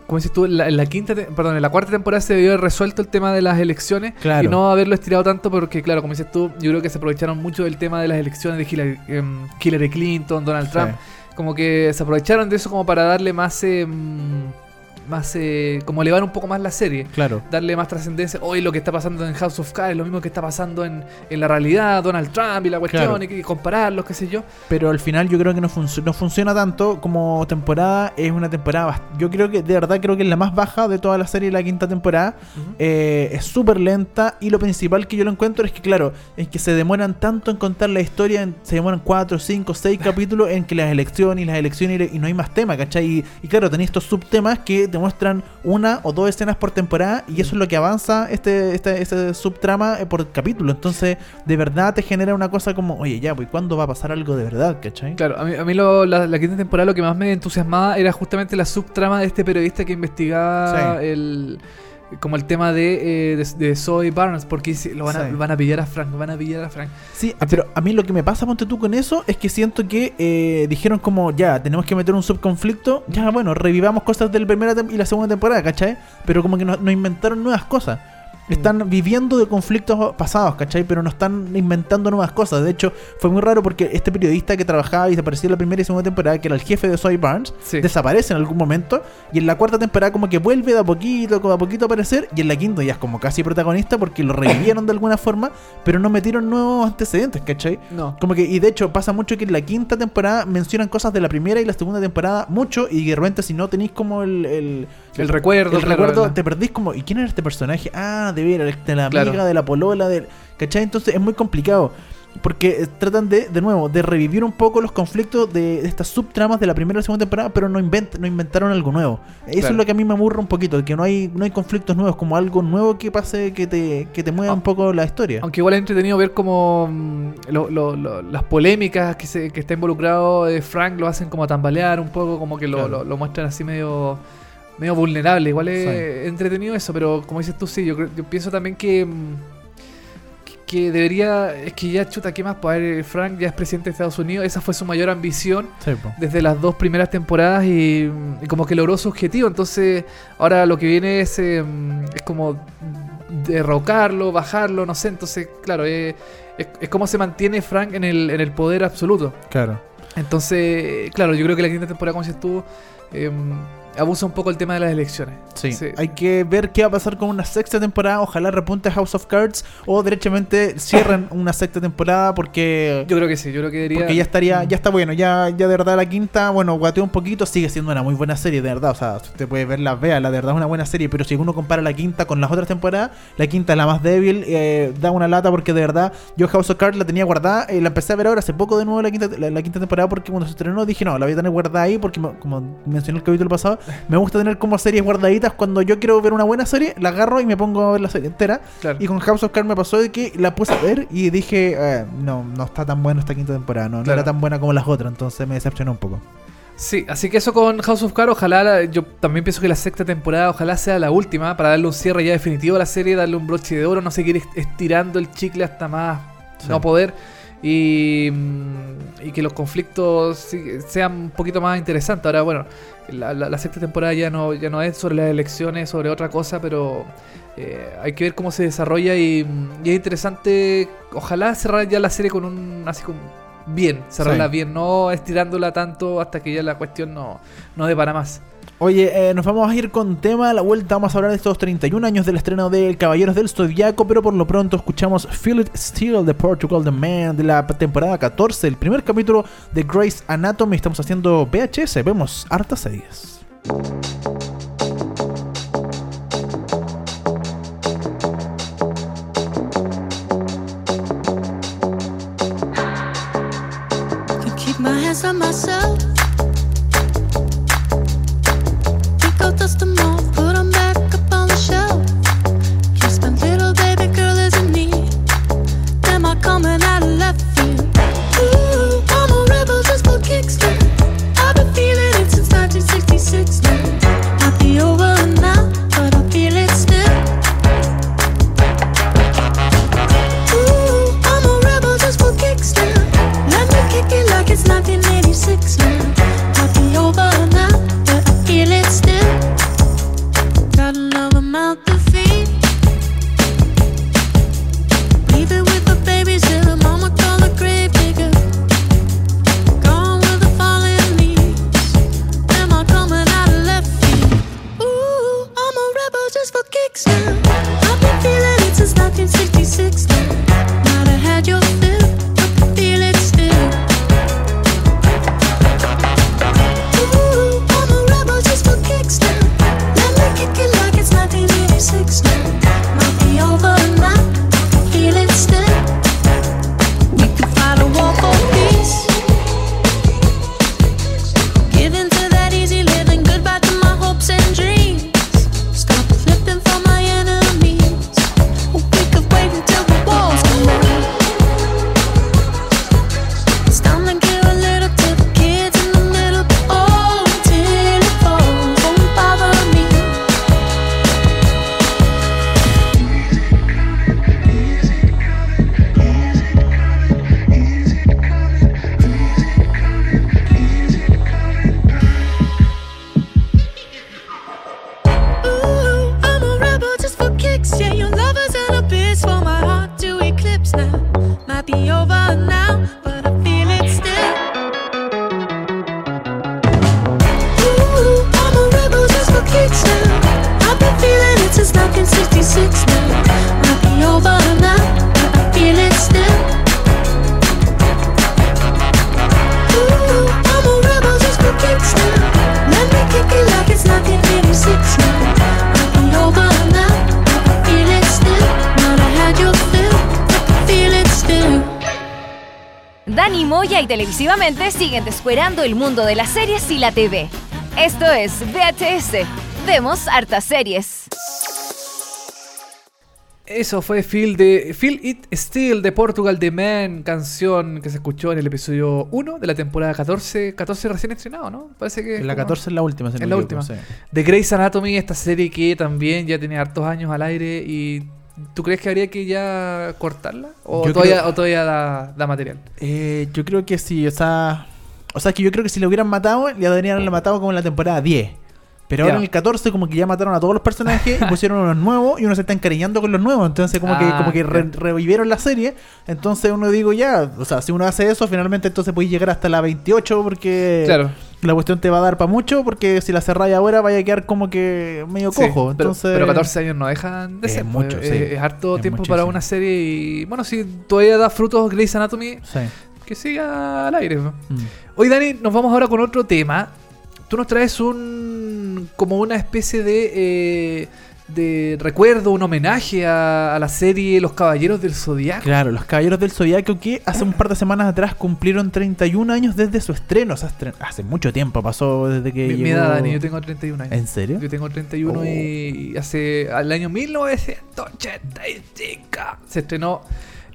como dices tú, en la, en la quinta, perdón, en la cuarta temporada se debió haber resuelto el tema de las elecciones Claro. y no haberlo estirado tanto porque, claro, como dices tú, yo creo que se aprovecharon mucho del tema de las elecciones de Hillary, em, Hillary Clinton, Donald Trump. Como que se aprovecharon de eso como para darle más, em, más, eh, como elevar un poco más la serie. Claro. Darle más trascendencia. Hoy lo que está pasando en House of Cards, lo mismo que está pasando en, en la realidad, Donald Trump y la cuestión, Claro. y, y compararlos, qué sé yo. Pero al final yo creo que no, func- no funciona tanto como temporada. Es una temporada. Yo creo que, de verdad, creo que es la más baja de toda la serie, la quinta temporada. Eh, es súper lenta. Y lo principal que yo lo encuentro es que, claro, es que se demoran tanto en contar la historia. en- se demoran 4, 5, 6 capítulos en que las elecciones y las elecciones y, y no hay más tema, ¿cachai? Y, y claro, tenéis estos subtemas que te muestran una o dos escenas por temporada y eso es lo que avanza este, este, este subtrama eh, por capítulo. Entonces, de verdad te genera una cosa como, oye, ya, pues ¿cuándo va a pasar algo de verdad? ¿Cachai? Claro, a mí, a mí lo- la, la quinta temporada lo que más me entusiasmaba era justamente la subtrama de este periodista que investigaba Sí. el como el tema de, eh, de, de Zoe Barnes, porque lo van a, Sí. van a pillar a Frank, van a pillar a Frank. Sí, ah, pero a mí lo que me pasa, ponte tú con eso, es que siento que eh, dijeron como, ya, tenemos que meter un subconflicto, ya, bueno, revivamos cosas del primera y la segunda temporada, ¿cachai? Pero como que no, no inventaron nuevas cosas. Están viviendo de conflictos pasados, ¿cachai? Pero no están inventando nuevas cosas. De hecho, fue muy raro porque este periodista que trabajaba y desapareció en la primera y segunda temporada, que era el jefe de Zoe Barnes, Sí. desaparece en algún momento. Y en la cuarta temporada como que vuelve de a poquito, como a poquito a aparecer. Y en la quinta ya es como casi protagonista porque lo revivieron de alguna forma, pero no metieron nuevos antecedentes, ¿cachai? No. Como que, y de hecho pasa mucho que en la quinta temporada mencionan cosas de la primera y la segunda temporada mucho y de repente si no tenéis como el, el, El recuerdo, el recuerdo, te perdís como, ¿y quién era este personaje? Ah, de ver, de la amiga, Claro. de la polola, de, ¿cachai? Entonces es muy complicado. Porque eh, tratan de, de nuevo, de revivir un poco los conflictos de, de estas subtramas de la primera y la segunda temporada, pero no, invent, no inventaron algo nuevo. Eso Claro. es lo que a mí me aburre un poquito, que no hay, no hay conflictos nuevos, como algo nuevo que pase, que te, que te mueva Ah. un poco la historia. Aunque igual es entretenido ver como mm, lo- lo- lo- las polémicas que, se, que está involucrado eh, Frank lo hacen como tambalear un poco, como que lo, Claro. lo- lo muestran así medio medio vulnerable. Igual es Sí. entretenido eso, pero como dices tú, sí, yo, yo pienso también que, mm, que, que debería, es que ya chuta, ¿qué más? Pues Frank ya es presidente de Estados Unidos, esa fue su mayor ambición Sí, desde las dos primeras temporadas y, y como que logró su objetivo. Entonces, ahora lo que viene es, eh, es como derrocarlo, bajarlo, no sé. Entonces, claro, eh, es, es como se mantiene Frank en el, en el poder absoluto. Claro. Entonces, claro, yo creo que la quinta temporada, como dices tú, eh, abusa un poco el tema de las elecciones. Sí. Sí. hay que ver qué va a pasar con una sexta temporada. Ojalá repunte House of Cards o derechamente cierren una sexta temporada porque Yo creo que sí, yo creo que debería. porque ya estaría ya está bueno. Ya ya de verdad la quinta, bueno, guateó un poquito, sigue siendo una muy buena serie, de verdad. O sea, usted puede verla, vea, la de verdad es una buena serie, pero si uno compara la quinta con las otras temporadas, la quinta es la más débil, eh, da una lata porque de verdad yo House of Cards la tenía guardada, eh, la empecé a ver ahora hace poco de nuevo la quinta la, la quinta temporada porque cuando se estrenó dije, no, la voy a tener guardada ahí porque me- como mencioné el capítulo pasado, me gusta tener como series guardaditas cuando yo quiero ver una buena serie, la agarro y me pongo a ver la serie entera. Claro. Y con House of Cards me pasó de que la puse a ver y dije, eh, no, no está tan buena esta quinta temporada, no, era tan buena como las otras, entonces me decepcionó un poco. Sí, así que eso con House of Cards, ojalá, la- yo también pienso que la sexta temporada, ojalá sea la última, para darle un cierre ya definitivo a la serie, darle un broche de oro, no seguir est- estirando el chicle hasta más Sí. no poder y, mm, y que los conflictos sean un poquito más interesantes. Ahora, bueno, la, la- la sexta temporada ya no, ya no es sobre las elecciones, sobre otra cosa, pero eh, hay que ver cómo se desarrolla y, y es interesante, ojalá cerrar ya la serie con un, así como bien, cerrarla Sí. bien, no estirándola tanto hasta que ya la cuestión no, no dé para más. Oye, eh, nos vamos a ir con tema a la vuelta. Vamos a hablar de estos 31 años del estreno de Caballeros del Zodiaco, pero por lo pronto escuchamos It Still de Portugal The Man de la temporada 14, el primer capítulo de Grey's Anatomy. Estamos haciendo VHS, vemos hartas series. might be your y televisivamente siguen descuerando el mundo de las series y la TV. Esto es VHS. Vemos hartas series. Eso fue Feel, de, Feel It Still de Portugal The Man, canción que se escuchó en el episodio 1 de la temporada 14, 14 recién estrenado, ¿no? Parece que... La como- 14 es la última. me la última. sí. De Grey's Anatomy, esta serie que también ya tiene hartos años al aire y... ¿Tú crees que habría que ya cortarla? ¿O Yo todavía, creo- o todavía da, da material? Eh, yo creo que sí, o sea. O sea, que yo creo que si lo hubieran matado, deberían haberlo matado como en la temporada 10. Pero ahora Ya. en el 14 como que ya mataron a todos los personajes y pusieron unos nuevos y uno se está encariñando con los nuevos. Entonces como que, Ah, como que re- revivieron la serie. Entonces uno digo ya, o sea, si uno hace eso, finalmente entonces puedes llegar hasta la 28 porque Claro. la cuestión te va a dar para mucho porque si la cerráis ahora vaya a quedar como que medio Sí, cojo. pero, Entonces, pero 14 años no dejan de Es ser. mucho, pues, sí. es, es harto Es tiempo muchísimo. para una serie y... Bueno, si todavía da frutos Grey's Anatomy, Sí. que siga al aire. Mm. Hoy, Dani, nos vamos ahora con otro tema. Tú nos traes un. como una especie de. eh, de recuerdo, un homenaje a, a la serie Los Caballeros del Zodiaco. Claro, los Caballeros del Zodiaco que hace un par de semanas atrás cumplieron 31 años desde su estreno. O sea, estren- hace mucho tiempo pasó desde que Mi, mi llegó- edad, Dani, yo tengo 31 años. ¿En serio? Yo tengo 31 Oh. y hace. al año 1985 se estrenó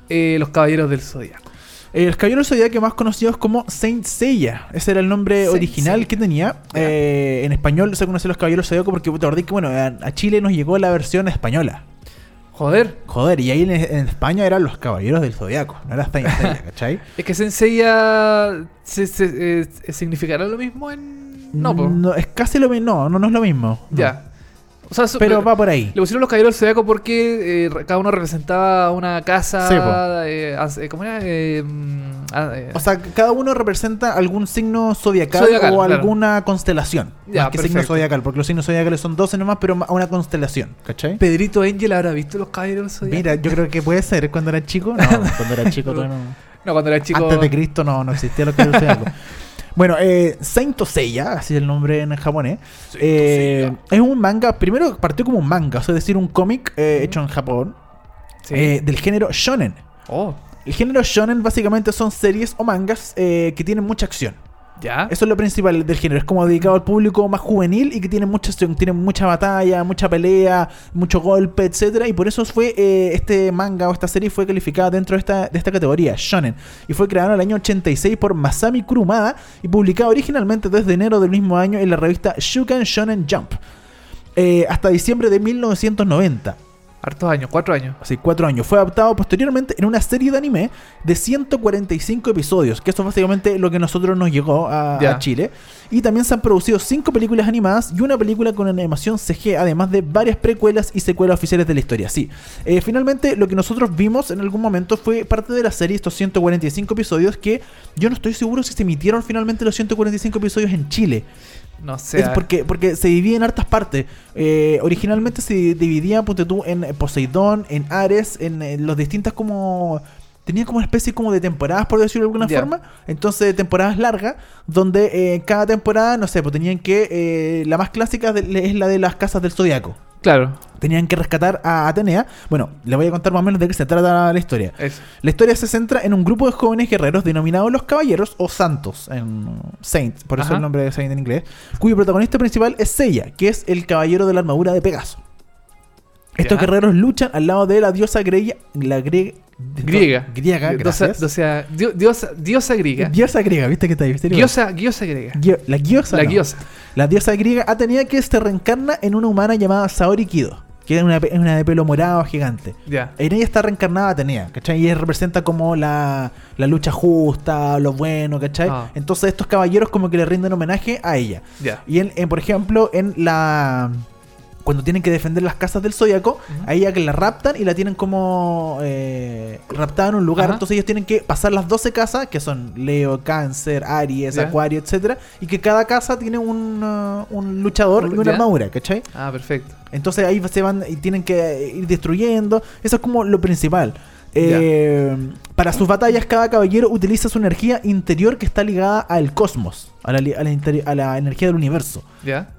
eh, Los Caballeros del Zodiaco. El Caballero Zodiaco más conocido es como Saint Seiya. Ese era el nombre Saint original Seiya. que tenía. Eh, en español se conoce los Caballeros Zodiaco porque te acordás que bueno, a, Chile nos llegó la versión española. Joder, Joder, y ahí en, en España eran los Caballeros del Zodiaco, no era Saint Seiya, ¿cachai? es que Senseiya se, se- eh, significará lo mismo en. No, po. es casi lo mismo. No, no, no es lo mismo. no. Ya. O sea, su- Pero va por ahí. Le pusieron los caballeros del porque eh, cada uno representaba una casa. Sí, eh, eh, ¿Cómo era? Eh, mm, ah, eh, O sea, cada uno representa algún signo zodiacal, Zodiacal, o claro. alguna constelación. Ya, más que signo zodiacal, porque los signos zodiacales son 12 nomás, pero una constelación, ¿cachai? Pedrito Angel habrá visto los caballeros del. Mira, yo creo que puede ser cuando era chico. No, cuando era chico todavía no. No, cuando era chico. Antes de Cristo no, no existía lo que era el zodiaco. Bueno, eh, Saint Seiya, así es el nombre en japonés, eh, es un manga, primero partió como un manga, o sea, es decir, un cómic eh, hecho en Japón, Sí. eh, del género shonen. Oh, El género shonen básicamente son series o mangas eh, que tienen mucha acción. Eso es lo principal del género. Es como dedicado al público más juvenil y que tiene mucha tiene mucha batalla, mucha pelea, mucho golpe, etcétera. Y por eso fue eh, este manga o esta serie fue calificada dentro de esta, de esta categoría, shonen. Y fue creado en el año 86 por Masami Kurumada y publicado originalmente desde enero del mismo año en la revista Shukan Shonen Jump. eh, hasta diciembre de 1990. Hartos años, cuatro años. Así, cuatro años. Fue adaptado posteriormente en una serie de anime de 145 episodios, que esto es básicamente lo que a nosotros nos llegó a Chile. Y también se han producido cinco películas animadas y una película con animación CG, además de varias precuelas y secuelas oficiales de la historia. Sí, Eh, finalmente lo que nosotros vimos en algún momento fue parte de la serie, estos 145 episodios, que yo no estoy seguro si se emitieron finalmente los 145 episodios en Chile. No sé. Es porque, porque se divide en hartas partes. Eh, originalmente se dividía, ponte tú, en Poseidón, en Ares, en, eh, los distintas como... Tenía como una especie como de temporadas, por decirlo de alguna forma. Entonces, temporadas largas, donde eh, cada temporada, no sé, pues tenían que... eh, la más clásica de- es la de las casas del Zodiaco. Claro. Tenían que rescatar a Atenea. Bueno, le voy a contar más o menos de qué se trata la historia. La historia se centra en un grupo de jóvenes guerreros denominados los caballeros o santos, en Saint, por eso Ajá. el nombre de Saint en inglés, cuyo protagonista principal es Seiya, que es el caballero de la armadura de Pegaso. Estos Ya. guerreros luchan al lado de la diosa griega, la gre- Griega. griega, Diosa, gracias. diosa, dio- diosa, diosa griega. Diosa griega, ¿viste que está ahí? Diosa, diosa griega. Gio- la diosa. La no. diosa. La diosa griega Atenea que se reencarna en una humana llamada Saori Kido, que es una, es una de pelo morado gigante. Ya. En ella está reencarnada Atenea, ¿cachai? Y ella representa como la, la lucha justa, lo bueno, ¿cachai? Ah. Entonces estos caballeros como que le rinden homenaje a ella. Ya. Y en, en, por ejemplo, en la... Cuando tienen que defender las casas del zodiaco, a ella que la raptan y la tienen como eh, raptada en un lugar. Entonces ellos tienen que pasar las 12 casas, que son Leo, Cáncer, Aries, Ya. Acuario, etcétera Y que cada casa tiene un, uh, un luchador y una Ya. armadura, ¿cachai? Ah, perfecto. Entonces ahí se van y tienen que ir destruyendo. Eso es como lo principal. Eh, para sus batallas, cada caballero utiliza su energía interior que está ligada al cosmos, a la, a la a la energía del universo. Ya.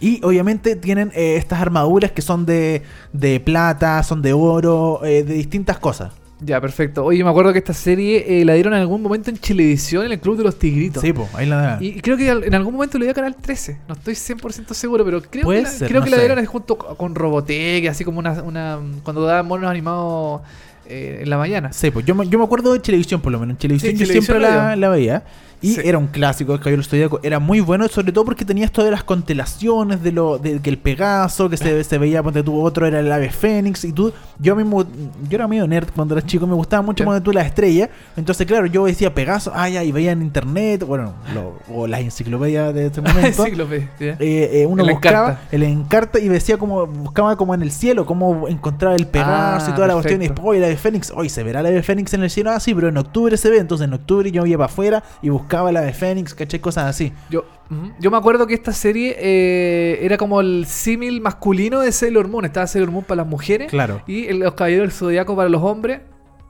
Y obviamente tienen eh, estas armaduras que son de, de plata, son de oro, eh, de distintas cosas. Ya, perfecto. Oye, me acuerdo que esta serie eh, la dieron en algún momento en Chilevisión, en el Club de los Tigritos. Sí, pues, ahí la dan. Y creo que en algún momento le dio a Canal 13. No estoy 100% seguro, pero creo Puede que la, ser, creo no que la dieron junto co- con Robotech, así como una, una cuando daban monos animados eh, en la mañana. Sí, pues yo me, yo me acuerdo de televisión, por lo menos. En televisión Sí, yo Chilevisión siempre la la veía. Y Sí. era un clásico, el Caballero Zodíaco. Era muy bueno, sobre todo porque tenía esto de las constelaciones, de lo de que el Pegaso, que se, se veía, ponte tú, otro era el ave Fénix. Y tú, yo mismo, yo era medio nerd cuando era chico, me gustaba mucho ponte tú la estrella. Entonces, claro, yo decía Pegaso, ah, ya, y veía en internet, bueno, lo- o las enciclopedias de este momento. Enciclopedia, eh, eh, uno El buscaba Encarta. el encarta y decía como buscaba como en el cielo cómo encontrar el Pegaso Ah, y toda la cuestión y después oye, la de Fénix hoy se verá la de Fénix en el cielo así pero en octubre se ve entonces en octubre yo iba para afuera y buscaba la de Fénix caché cosas así Yo, yo me acuerdo que esta serie eh, era como el símil masculino de Sailor Moon. Estaba Sailor Moon para las mujeres claro y el- los Caballeros del Zodiaco para los hombres.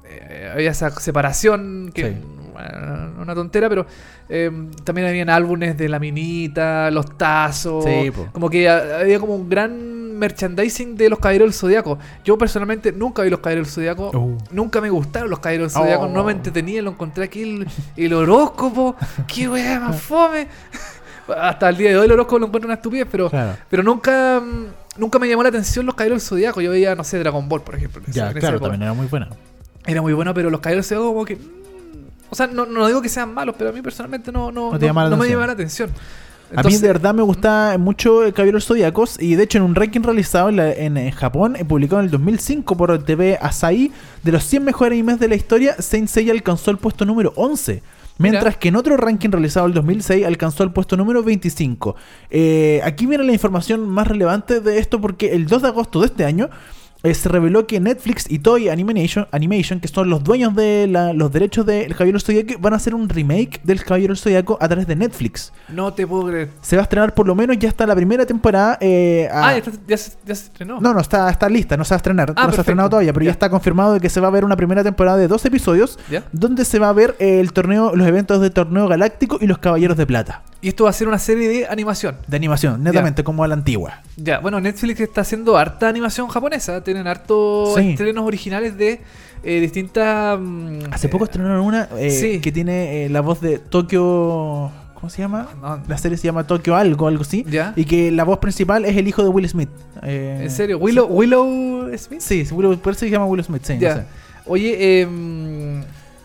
Eh, había esa separación que Sí. Bueno, una tontera, pero eh, también habían álbumes de la minita, los tazos. Sí, como que ha- había como un gran merchandising de los Caballeros del Zodiaco. Yo personalmente nunca vi los Caballeros del Zodiaco. Uh. Nunca me gustaron los Caballeros del Zodiaco. Oh. No me entretenía, lo encontré aquí el, el horóscopo. ¡Qué weá más fome! Hasta el día de hoy el horóscopo lo encuentro una estupidez, pero, claro pero nunca, mm, nunca me llamó la atención los Caballeros del Zodiaco. Yo veía, no sé, Dragon Ball, por ejemplo. ya claro también era muy buena Era muy bueno, pero los Caballeros del Zodiaco como que... O sea, no, no digo que sean malos, pero a mí personalmente no, no, No te llama la no me llama la atención. a mí de verdad me gusta mucho el Caballero Zodíacos y de hecho en un ranking realizado en, la- en, en Japón, eh, publicado en el 2005 por TV Asahi, de los 100 mejores animes de la historia, Saint Seiya alcanzó el puesto número 11. Mientras Mira. que en otro ranking realizado en el 2006 alcanzó el puesto número 25. Eh, aquí viene la información más relevante de esto porque el 2 de agosto de este año eh, se reveló que Netflix y Toei Animation, Animation que son los dueños de la- los derechos del Caballero Zodíaco, van a hacer un remake del Caballero Zodíaco a través de Netflix. No te puedo creer. Se va a estrenar por lo menos ya hasta la primera temporada. eh, a- Ah, ya, está- ya se, ya se estrenó. no, no, está, está lista, no se va a estrenar. no se ha estrenado todavía, pero ya. Ya. está confirmado de que se va a ver una primera temporada de dos episodios ¿Ya? donde se va a ver el torneo, los eventos del torneo galáctico y los caballeros de plata. Y esto va a ser una serie de animación. De animación, netamente como a la antigua. Ya, bueno, Netflix está haciendo harta animación japonesa. Tienen hartos Sí. estrenos originales de eh, distintas. mm, Hace poco eh, estrenaron una eh, sí. que tiene eh, la voz de Tokio. ¿Cómo se llama? no, La serie se llama Tokio Algo, algo así. ¿Ya? Y que la voz principal es el hijo de Will Smith. ¿En serio? ¿Willow, Willow Smith? Sí, sí, Will- por eso se llama Will Smith, sí. no Ya. sé. Oye,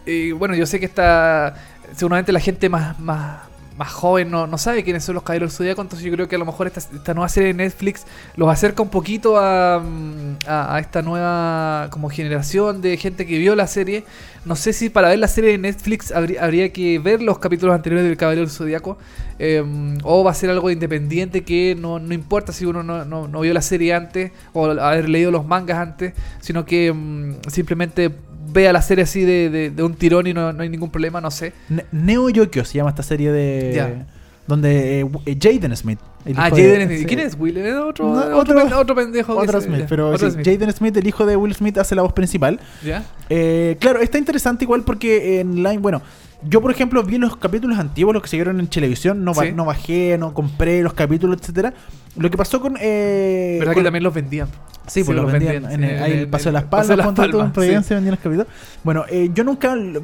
eh, bueno, yo sé que está. Seguramente la gente más, más, más joven no, no sabe quiénes son los Caballeros del entonces yo creo que a lo mejor esta, esta nueva serie de Netflix los acerca un poquito a, mm, a, a esta nueva como generación de gente que vio la serie. No sé si para ver la serie de Netflix habría, habría que ver los capítulos anteriores del Caballero del Zodíaco eh, o va a ser algo independiente que no, no importa si uno no, no- no vio la serie antes o haber leído los mangas antes, sino que mm, simplemente vea la serie así de, de- de un tirón y no, no hay ningún problema, no sé. Ne- Neo Yokio se llama esta serie de. Donde eh, eh, Jaden Smith. Ah, Jaden Smith. sí, ¿Quién es Will? ¿Es otro, No, otro, otro- otro pendejo. Otro Smith, pero sí. Jaden Smith, el hijo de Will Smith, hace la voz principal. ¿Ya? Eh, claro, está interesante igual porque en line, bueno, yo por ejemplo vi los capítulos antiguos, los que se vieron en televisión, no, Sí. no bajé, no compré los capítulos, etcétera. Lo que pasó con... Eh, ¿Verdad con- que también los vendían? Sí, pues los vendían, en el, ahí el Paso de las Palmas, en Providencia vendían los capítulos. Bueno, eh, yo nunca lo,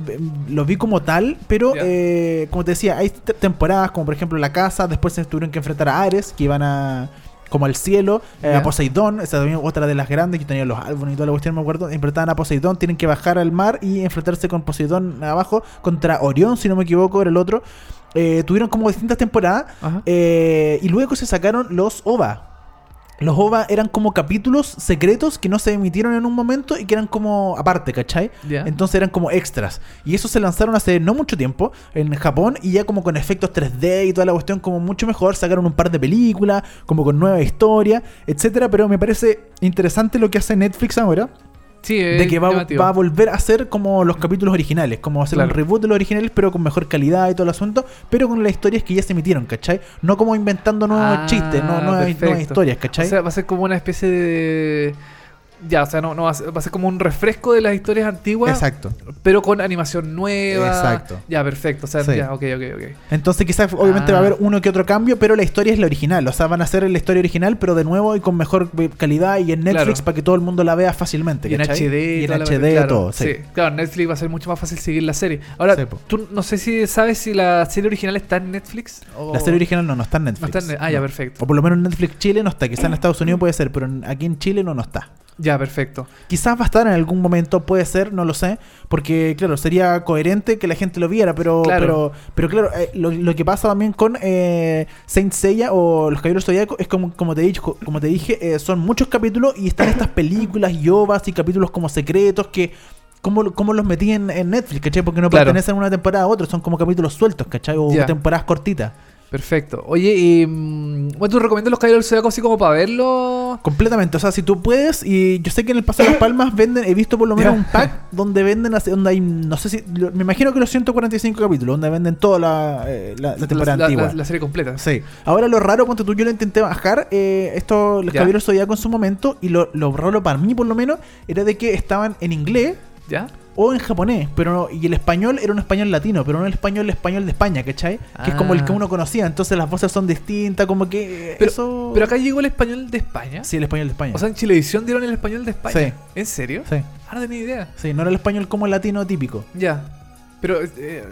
lo vi como tal, pero eh, como te decía, hay te- temporadas como por ejemplo La Casa, después se tuvieron que enfrentar a Ares, que iban a como al cielo, eh, a Poseidón, esa también otra de las grandes, que tenía los álbumes y toda la cuestión, me acuerdo, enfrentaban a Poseidón, tienen que bajar al mar y enfrentarse con Poseidón abajo, contra Orión, si no me equivoco, era el otro. Eh, tuvieron como distintas temporadas, eh, y luego se sacaron los OVA. Los OVA eran como capítulos secretos que no se emitieron en un momento y que eran como aparte, ¿cachai? Entonces eran como extras. Y eso se lanzaron hace no mucho tiempo en Japón y ya como con efectos 3D y toda la cuestión como mucho mejor. Sacaron un par de películas, como con nueva historia, etcétera. Pero me parece interesante lo que hace Netflix ahora Sí, de que va, va a volver a hacer como los capítulos originales, como hacer un Claro. reboot de los originales, pero con mejor calidad y todo el asunto, pero con las historias que ya se emitieron, ¿cachai? No como inventando nuevos Ah, chistes, no, nuevas, nuevas historias, ¿cachai? O sea, va a ser como una especie de. Ya, o sea, no, no va, a ser, va a ser como un refresco de las historias antiguas, Exacto. pero con animación nueva. Exacto. Ya, perfecto. O sea, Sí. ya, ok, ok, ok. Entonces quizás obviamente Ah. va a haber uno que otro cambio, pero la historia es la original. O sea, van a hacer la historia original, pero de nuevo y con mejor eh, calidad y en Netflix Claro. para que todo el mundo la vea fácilmente. Y en ¿cachai? HD. Y en toda la- HD claro, todo. Sí. Claro, Netflix va a ser mucho más fácil seguir la serie. Ahora, Sí, tú no sé si sabes si la serie original está en Netflix. O... La serie original no, no está en Netflix. No está en- ah, ya, perfecto. O por lo menos en Netflix Chile no está. Quizás en Estados Unidos puede ser, pero aquí en Chile no, no está. Ya, perfecto. Quizás va a estar en algún momento, puede ser, no lo sé, porque claro, sería coherente que la gente lo viera, pero Claro. pero, pero claro, eh, lo, lo que pasa también con eh, Saint Seiya o Los Caballeros Zodíacos es como, como te dije, como te dije eh, son muchos capítulos y están estas películas y ovas y capítulos como secretos que ¿Cómo, cómo los metí en, en Netflix, cachai? Porque no Claro. pertenecen a una temporada a otra, son como capítulos sueltos, ¿cachai? O temporadas cortitas. Perfecto. Oye, y. mm, Bueno, ¿tú recomiendas los Caballeros del Zodiaco así como para verlo? Completamente, o sea, si tú puedes, y yo sé que en el Paso de las Palmas venden, he visto por lo menos un pack donde venden, donde hay, no sé si, me imagino que los 145 capítulos, donde venden toda la, eh, la, la temporada la, antigua. la- serie completa. Sí. Ahora lo raro, ponte tú, yo lo intenté bajar, eh, esto, los caballeros Zodíaco en su momento, y lo, lo raro para mí por lo menos, era de que estaban en inglés ¿Ya? O en japonés, pero no- y el español era un español latino, pero no el español español de España, ¿cachai? Que es como el que Ah. uno conocía, entonces las voces son distintas, como que Pero, eso... pero acá llegó el español de España. Sí, el español de España. O sea, en Chilevisión dieron el español de España. Sí. ¿En serio? sí. Ah, no tenía idea. Sí, no era el español como el latino típico. Ya. Pero, eh,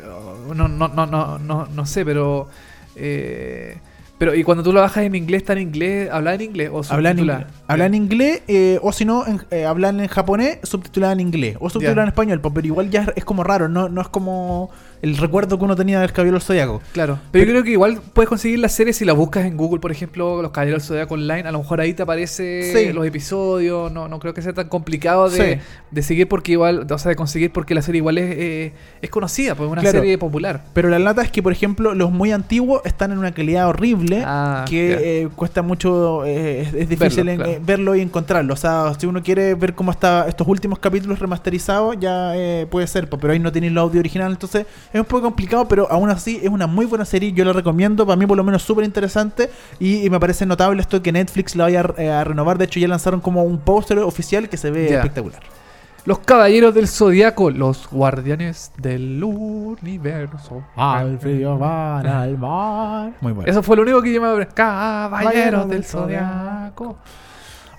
no, no, no, no, no, no sé, pero. eh, pero, ¿y cuando tú lo bajas en inglés, está en inglés? ¿Habla en inglés o Habla en, inglés, habla en inglés eh, o si no, eh, hablan en japonés, subtitulada en inglés. O subtitulada en español, pero igual ya es como raro, no, no es como el recuerdo que uno tenía del cabello del zodiaco. Claro. Pero, yo creo que igual puedes conseguir la serie si la buscas en Google, por ejemplo, Los Caballeros del Zodiaco Online. A lo mejor ahí te aparece Sí. los episodios. No, no creo que sea tan complicado de, Sí. de seguir porque igual, o sea, de conseguir porque la serie igual es, eh, es conocida, pues es una Claro. serie popular. Pero la lata es que, por ejemplo, los muy antiguos están en una calidad horrible Ah, que eh, cuesta mucho, eh, es, es difícil Verlo, en- claro. eh, verlo y encontrarlo. O sea, si uno quiere ver cómo está estos últimos capítulos remasterizados, ya eh, puede ser, po, pero ahí no tiene el audio original, entonces es un poco complicado, pero aún así es una muy buena serie, yo la recomiendo, para mí por lo menos súper interesante y, y me parece notable esto que Netflix la vaya a, eh, a renovar, de hecho ya lanzaron como un póster oficial que se ve espectacular. Los Caballeros del Zodiaco, los guardianes del universo. van al mar. Muy bueno. Eso fue lo único que yo me. Caballeros del Zodiaco.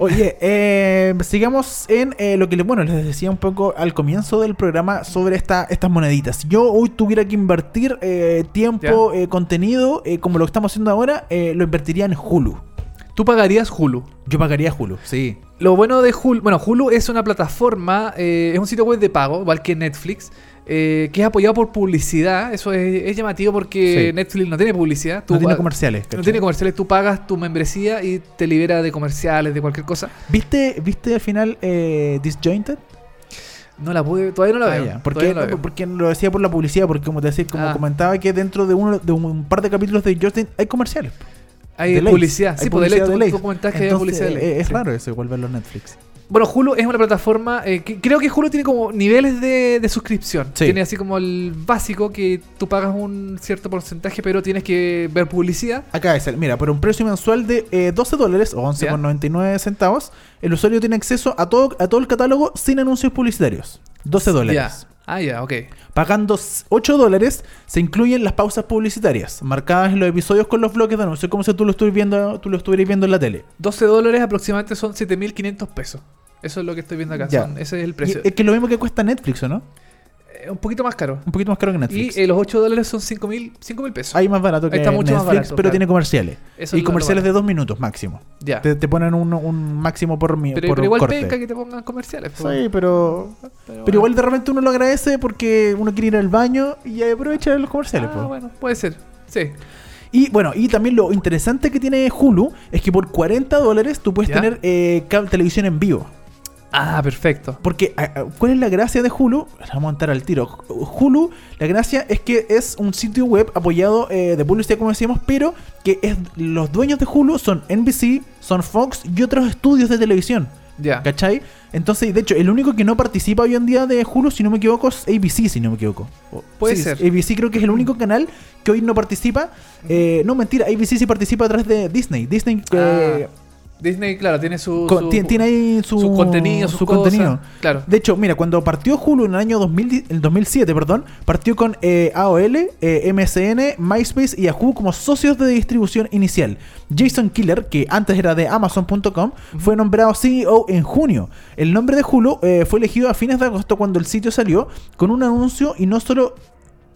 Oye, eh, sigamos en eh, lo que le- bueno, les decía un poco al comienzo del programa sobre esta, estas moneditas. Si yo hoy tuviera que invertir eh, tiempo, contenido, como lo que estamos haciendo ahora, lo invertiría en Hulu. Tú pagarías Hulu. Yo pagaría Hulu, sí. Lo bueno de Hulu, bueno, Hulu es una plataforma, es un sitio web de pago, igual que Netflix, eh, que es apoyado por publicidad. Eso es, es llamativo porque Sí. Netflix no tiene publicidad. Tú no tiene comerciales. No tiene comerciales, tú pagas tu membresía y te libera de comerciales, de cualquier cosa. ¿Viste, ¿Viste al final eh, Disjointed? No la pude, todavía no la Ah, veo. ¿Por no la veo. porque lo decía por la publicidad, porque como te decía, como Ah. comentaba que dentro de uno de un par de capítulos de Justin hay comerciales. Hay publicidad, sí, pues de ley. Tú, que Entonces, publicidad de ley. Es Sí. raro eso, igual verlo en Netflix. Bueno, Hulu es una plataforma eh, que creo que Hulu tiene como niveles de, de suscripción. Sí. Tiene así como el básico que tú pagas un cierto porcentaje, pero tienes que ver publicidad. Acá es el, mira, por un precio mensual de eh, 12 dólares o 11,99 centavos, el usuario tiene acceso a todo, a todo el catálogo sin anuncios publicitarios. 12 dólares. Ah, ya, ok. Pagando 8 dólares se incluyen las pausas publicitarias, marcadas en los episodios con los bloques de anuncios, como si tú lo estuvieras viendo, tú lo estuvieras viendo en la tele. 12 dólares aproximadamente son 7.500 pesos. Eso es lo que estoy viendo acá. Son- ese es el Y precio. es que lo mismo que cuesta Netflix, ¿o no? Eh, un poquito más caro. Un poquito más caro que Netflix. Y eh, los 8 dólares son 5.000 5.000 pesos. Hay más barato que Ahí está mucho más Netflix, barato, pero claro. tiene comerciales. Eso y comerciales de dos minutos máximo. Ya. Te, te ponen un, un máximo por, mi, pero, por pero igual corte. penca que te pongan comerciales. Sí, pero Pero Pero bueno. igual de repente uno lo agradece porque uno quiere ir al baño y aprovecha los comerciales. Ah, bueno, puede ser. Sí. Y bueno, y también lo interesante que tiene Hulu es que por 40 dólares tú puedes ¿Ya? tener eh, televisión en vivo. Ah, perfecto. Porque, ah, ah, ¿cuál es la gracia de Hulu? Vamos a entrar al tiro. Hulu, la gracia es que es un sitio web apoyado eh, de publicidad, como decíamos, pero que es los dueños de Hulu son NBC, son Fox y otros estudios de televisión. Ya. ¿Cachai? Entonces, de hecho, el único que no participa hoy en día de Hulu, si no me equivoco, es ABC, si no me equivoco. O- Puede sí, ser. ABC creo que es el único canal que hoy no participa. Eh, no, mentira, ABC sí participa a través de Disney. Disney, eh, Disney, claro, tiene su, su- tiene, tiene ahí su, su contenido, sus su cosas. contenido. Claro. De hecho, mira, cuando partió Hulu en el año 2000, el 2007, perdón, partió con eh, AOL, eh, MSN, MySpace y Yahoo como socios de distribución inicial. Jason Killer, que antes era de Amazon.com, fue nombrado CEO en junio. El nombre de Hulu eh, fue elegido a fines de agosto cuando el sitio salió con un anuncio y no solo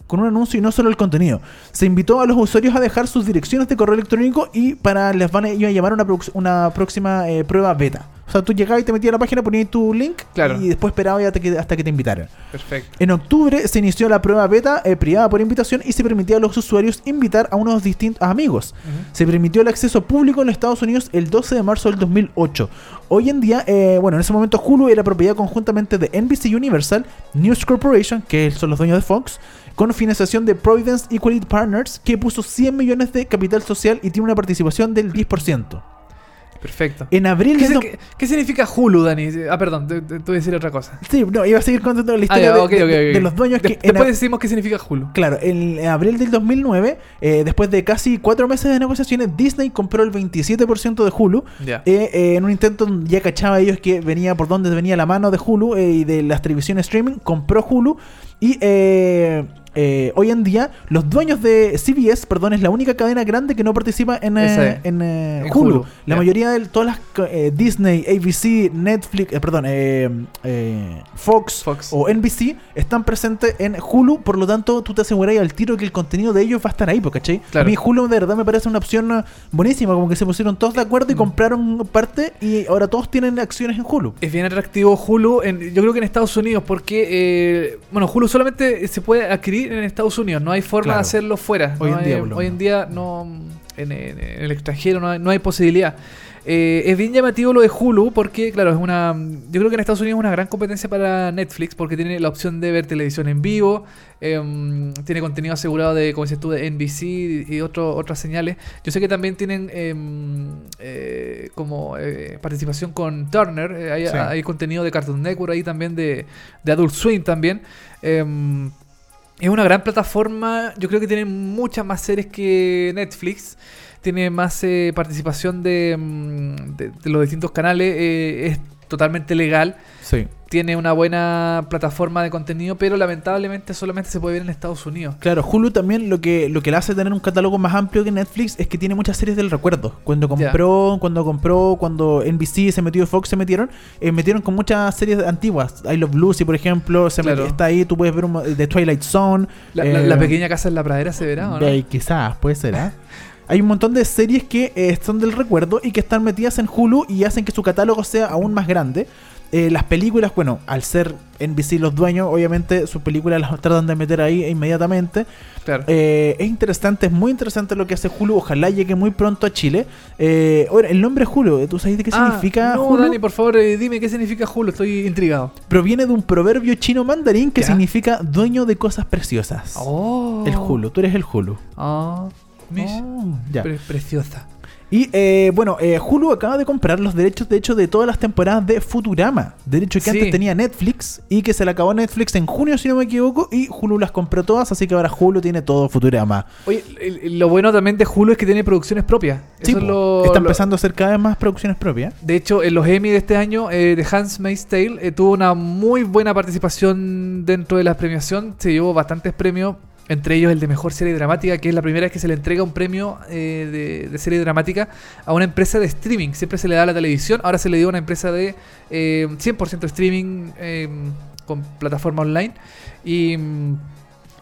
con un anuncio y no solo el contenido. Se invitó a los usuarios a dejar sus direcciones de correo electrónico y para les van a, iban a llamar una, una próxima eh, prueba beta. O sea, tú llegabas y te metías a la página, ponías tu link Claro. y después esperabas hasta que, hasta que te invitaran. Perfecto. En octubre se inició la prueba beta eh, privada por invitación y se permitía a los usuarios invitar a unos distintos amigos. Se permitió el acceso público en los Estados Unidos el 12 de marzo del 2008. Hoy en día, eh, bueno, en ese momento Hulu era propiedad conjuntamente de NBC Universal, News Corporation, que son los dueños de Fox, con financiación de Providence Equality Partners, que puso 100 millones de capital social y tiene una participación del 10%. Perfecto. En abril ¿Qué, do- qué- qué significa Hulu, Dani? Ah, perdón, te, te- voy a decir otra cosa. Sí, no, iba a seguir contando la Ah, historia de, los dueños De- que Después ab- decimos qué significa Hulu. Claro, en, en abril del 2009, eh, después de casi cuatro meses de negociaciones, Disney compró el 27% de Hulu. Ya. eh, eh, en un intento ya cachaba ellos que venía por donde venía la mano de Hulu eh, y de las televisiones streaming, compró Hulu y eh, eh, hoy en día los dueños de CBS, perdón, es la única cadena grande que no participa en, eh, en, eh, En Hulu. Hulu, La mayoría de todas las eh, Disney, ABC, Netflix, perdón, Fox, Fox. o NBC están presentes en Hulu, por lo tanto tú te aseguras al tiro que el contenido de ellos va a estar ahí, ¿cachai? Claro. A mí Hulu de verdad me parece una opción buenísima, como que se pusieron todos de acuerdo y Mm. compraron parte y ahora todos tienen acciones en Hulu. Es bien atractivo Hulu, en- yo creo que en Estados Unidos, porque, eh, bueno, Hulu solamente se puede adquirir en Estados Unidos, no hay forma Claro. de hacerlo fuera. Hoy No en día, hay- hoy en día no, en, en- en el extranjero no hay, no hay posibilidad. Eh, es bien llamativo lo de Hulu porque, claro, es una. Yo creo que en Estados Unidos es una gran competencia para Netflix porque tiene la opción de ver televisión en vivo, em, tiene contenido asegurado de, como dices tú, de NBC y otro, otras señales. Yo sé que también tienen em, eh, como eh, participación con Turner, eh, hay, Sí. hay contenido de Cartoon Network ahí también, de, de Adult Swim también. Es una gran plataforma. Yo creo que tiene muchas más series que Netflix. Tiene más eh, participación de, mm, los distintos canales. eh, es totalmente legal. Sí. Tiene una buena plataforma de contenido, pero lamentablemente solamente se puede ver en Estados Unidos. Claro, Hulu también lo que lo que le hace tener un catálogo más amplio que Netflix es que tiene muchas series del recuerdo. Cuando compró, cuando compró, cuando NBC se metió, Fox se metieron, eh, metieron con muchas series antiguas. I Love Lucy, por ejemplo, se Claro. metió- está ahí, tú puedes ver un, The Twilight Zone. La, la- eh, la pequeña casa en la pradera se verá, ¿o no? Eh, quizás, puede ser, ¿ah? Hay un montón de series que eh, son del recuerdo y que están metidas en Hulu y hacen que su catálogo sea aún más grande. Eh, las películas, bueno, al ser NBC los dueños, obviamente sus películas las tratan de meter ahí inmediatamente. Claro. Eh, es interesante, es muy interesante lo que hace Hulu. Ojalá llegue muy pronto a Chile. Eh, ahora, el nombre Hulu, ¿tú sabes de qué Ah, significa no, Hulu? Dani, por favor, dime qué significa Hulu. Estoy intrigado. Proviene de un proverbio chino mandarín que Ya. significa dueño de cosas preciosas. Oh. El Hulu, tú eres el Hulu. Oh, mish. Oh, ya. Pre- preciosa. Y eh, bueno, eh, Hulu acaba de comprar los derechos, de hecho, de todas las temporadas de Futurama. Derecho que Sí. antes tenía Netflix y que se le acabó Netflix en junio, si no me equivoco. Y Hulu las compró todas, así que ahora Hulu tiene todo Futurama. Oye, lo bueno también de Hulu es que tiene producciones propias. Sí, Eso es po, lo- está lo- empezando a hacer cada vez más producciones propias. De hecho, en los Emmy de este año, eh, The Handmaid's Tale eh, tuvo una muy buena participación dentro de la premiación. Se llevó bastantes premios, entre ellos el de mejor serie dramática, que es la primera vez que se le entrega un premio eh, de, serie dramática a una empresa de streaming. Siempre se le da a la televisión, ahora se le dio a una empresa de eh, 100% streaming eh, con plataforma online. Y.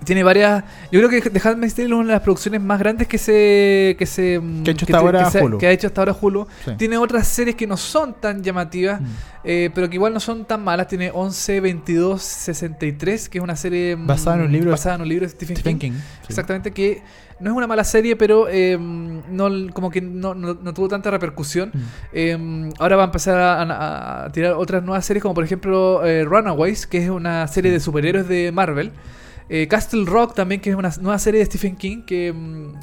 mm, tiene varias. Yo creo que Handmaid's Tale es una de las producciones más grandes que se. que se. mm, Que ha hecho que hasta ahora que se- que ha hecho hasta ahora Hulu. Sí. Tiene otras series que no son tan llamativas, Mm. eh, pero que igual no son tan malas. Tiene 11, 22, 63, que es una serie mm, Basada en un libro basada en un libro de Stephen, Stephen King. King. sí. Exactamente, que no es una mala serie, pero eh, no, como que no, no- no tuvo tanta repercusión. Mm. Eh, ahora va a empezar a, a- a tirar otras nuevas series, como por ejemplo eh, Runaways, que es una serie de superhéroes de Marvel. Eh, Castle Rock también, que es una nueva serie de Stephen King, que mm,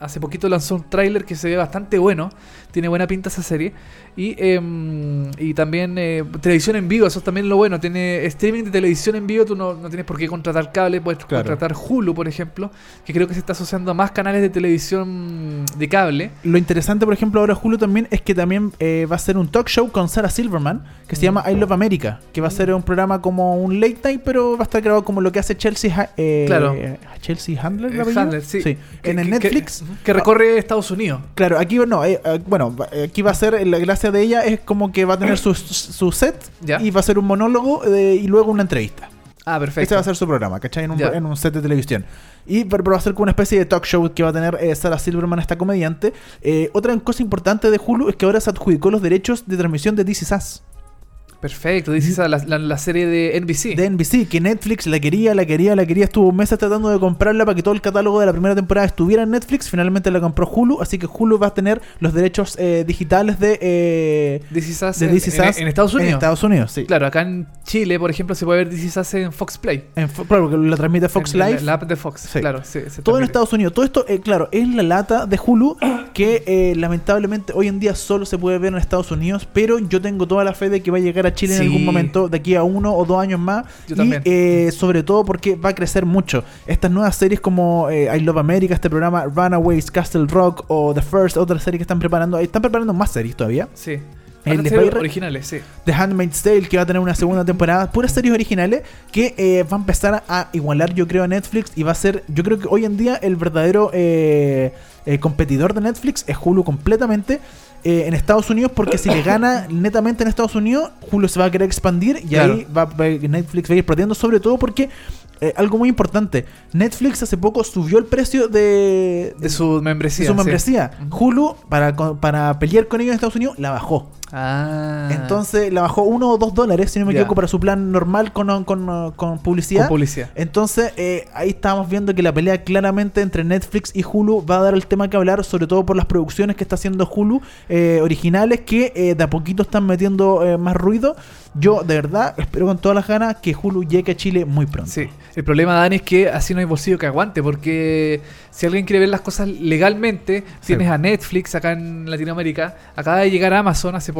hace poquito lanzó un tráiler que se ve bastante bueno. Tiene buena pinta esa serie. Y, em, y también eh, televisión en vivo, eso es también lo bueno. Tiene streaming de televisión en vivo, tú no, no tienes por qué contratar cable, puedes Claro. contratar Hulu, por ejemplo, que creo que se está asociando a más canales de televisión de cable. Lo interesante, por ejemplo, ahora Hulu también es que también eh, va a ser un talk show con Sarah Silverman que se llama I Love America, que va a ser un programa como un late night, pero va a estar grabado como lo que hace Chelsea eh, Claro. Chelsea Handler, ¿el Eh, sí. En el Netflix. Que, que recorre Estados Unidos. Claro, aquí no, eh, eh, bueno, aquí va a ser la gracia de ella es como que va a tener su, su set Ya. y va a ser un monólogo eh, y luego una entrevista. Ah, perfecto. Este va a ser su programa, ¿cachai? En un, en un set de televisión. Y pero, va a ser como una especie de talk show que va a tener eh, Sarah Silverman, esta comediante. Eh, otra cosa importante de Hulu es que ahora se adjudicó los derechos de transmisión de Is Us, Perfecto, dices la, la, la serie de NBC. de NBC, que Netflix la quería, la quería, la quería. Estuvo meses tratando de comprarla para que todo el catálogo de la primera temporada estuviera en Netflix. Finalmente la compró Hulu, así que Hulu va a tener los derechos eh, digitales de, eh, This de en, This Is en- Us en Estados Unidos. En Estados Unidos, sí. Claro, acá en Chile, por ejemplo, se puede ver This Is Us en Fox Play. En Fo- claro, porque lo transmite Fox Live. La app de Fox, Sí. claro. se Todo en. Estados Unidos. Todo esto, eh, claro, es la lata de Hulu que eh, lamentablemente hoy en día solo se puede ver en Estados Unidos, pero yo tengo toda la fe de que va a llegar a Chile en algún momento, de aquí a uno o dos años más. Yo y también. eh, sobre todo porque va a crecer mucho. Estas nuevas series como eh, I Love America, este programa Runaways, Castle Rock o The First, otra serie que están preparando. Están preparando más series todavía. Sí. El de series originales, sí. The Handmaid's Tale, que va a tener una segunda temporada, puras series originales que eh, va a empezar a igualar, yo creo, a Netflix y va a ser, yo creo que hoy en día el verdadero eh, eh, competidor de Netflix es Hulu completamente. Eh, en Estados Unidos, porque si le gana netamente en Estados Unidos, Hulu se va a querer expandir y Claro. ahí va, va- Netflix va a ir perdiendo, sobre todo porque eh, algo muy importante, Netflix hace poco subió el precio de, De su membresía. de su sí. membresía. Ujú. Hulu, para, para pelear con ellos en Estados Unidos, la bajó. Ah. Entonces la bajó uno o dos dólares, si no me equivoco, para su plan normal con, con, con publicidad. Con publicidad. Entonces eh, ahí estábamos viendo que la pelea claramente entre Netflix y Hulu va a dar el tema que hablar, sobre todo por las producciones que está haciendo Hulu eh, originales que eh, de a poquito están metiendo más ruido. Yo de verdad espero con todas las ganas que Hulu llegue a Chile muy pronto. Sí, el problema, Dani, es que así no hay bolsillo que aguante, porque si alguien quiere ver las cosas legalmente, tienes a Netflix acá en Latinoamérica, acaba de llegar Amazon hace poco,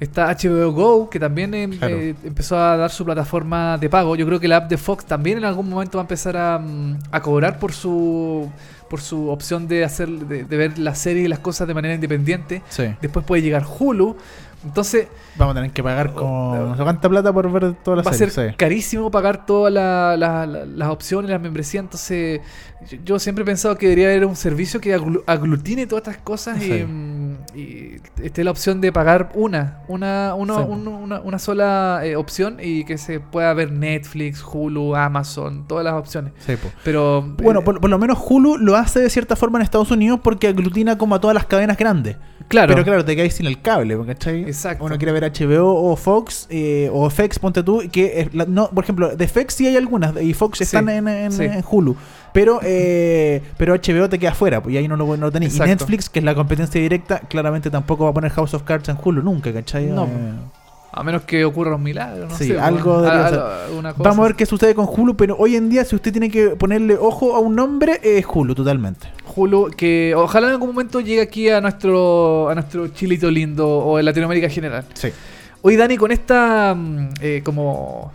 está HBO Go, que también eh, Claro. eh, empezó a dar su plataforma de pago, yo creo que la app de Fox también en algún momento va a empezar a, mm, a cobrar por su por su opción de hacer de, de ver las series y las cosas de manera independiente. Sí. Después puede llegar Hulu. Entonces, Vamos a tener que pagar con no sé cuánta plata por ver todas las va a series. ser sí. carísimo pagar todas la- la- la- las opciones, las membresías. Entonces, yo, yo siempre he pensado que debería haber un servicio que aglu- aglutine todas estas cosas y, Sí. mm, y esté la opción de pagar una, una, uno- Sí. un- una, una sola eh, opción y que se pueda ver Netflix, Hulu, Amazon, todas las opciones. Sí. Pero Bueno, eh, por, por lo menos Hulu lo hace de cierta forma en Estados Unidos porque aglutina como a todas las cadenas grandes. claro, Pero claro, te caes sin el cable, ¿cachai? Exacto. Uno quiere ver HBO o Fox eh, o FX, ponte tú, que es la- no, por ejemplo, de FX sí hay algunas y Fox Sí, están en, en- sí. en Hulu. Pero eh, pero HBO te queda fuera, pues y ahí no lo, no lo tenés. Y. Netflix, que es la competencia directa, claramente tampoco va a poner House of Cards en Hulu nunca, ¿cachai? No. Eh, a menos que ocurra un milagro, no Sí, sé, algo bueno, debería a- ser. a- alguna cosa. Vamos a ver qué sucede con Hulu, pero hoy en día si usted tiene que ponerle ojo a un nombre, es Hulu totalmente. Hulu, que ojalá en algún momento llegue aquí a nuestro, a nuestro chilito lindo o en Latinoamérica en general. Sí. Hoy, Dani, con esta mm, eh, como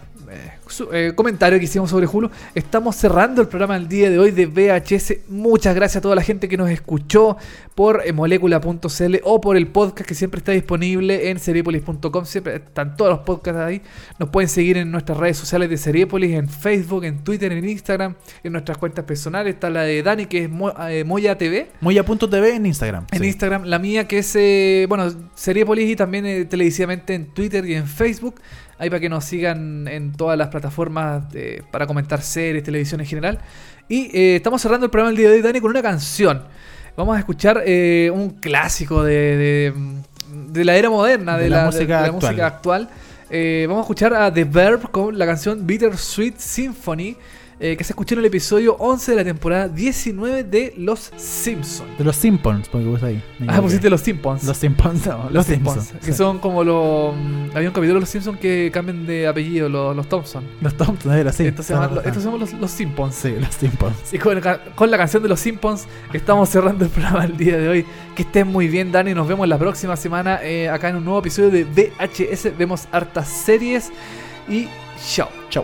su- eh, comentario que hicimos sobre Hulu, estamos cerrando el programa del día de hoy de VHS. Muchas gracias a toda la gente que nos escuchó por eh, molecula.cl o por el podcast que siempre está disponible en seriepolis.com. Siempre están todos los podcasts ahí. Nos pueden seguir en nuestras redes sociales de Seriepolis, en Facebook, en Twitter, en Instagram, en nuestras cuentas personales. Está la de Dani, que es Mo- eh, Moya TV. Moya.tv en Instagram. En sí. Instagram, la mía que es, eh, bueno, Seriepolis y también televisivamente en Twitter y en Facebook. Ahí para que nos sigan en todas las plataformas eh, para comentar series, televisión en general. Y eh, estamos cerrando el programa el día de hoy, Dani, con una canción. Vamos a escuchar eh, un clásico de, de, de la era moderna, de, la la, música la actual. música actual. Eh, vamos a escuchar a The Verb con la canción Bittersweet Symphony. Eh, que se escuchó en el episodio 11 de la temporada 19 de Los Simpsons. De los Simpsons, porque puse ahí. Ah, pusiste Los Simpsons. Los Simpsons, no, los, Simpsons. Que sí. son como los. mm, Había un capítulo de Los Simpsons que cambian de apellido, los, los Thompson. Los Thompson, era así. estos, llaman, los- estos somos los, los Simpsons. Sí, los Simpsons. Y con, el ca- con la canción de los Simpsons estamos cerrando el programa el día de hoy. Que estén muy bien, Dani. Nos vemos la próxima semana eh, acá en un nuevo episodio de VHS. Vemos hartas series. Y chao. Chau.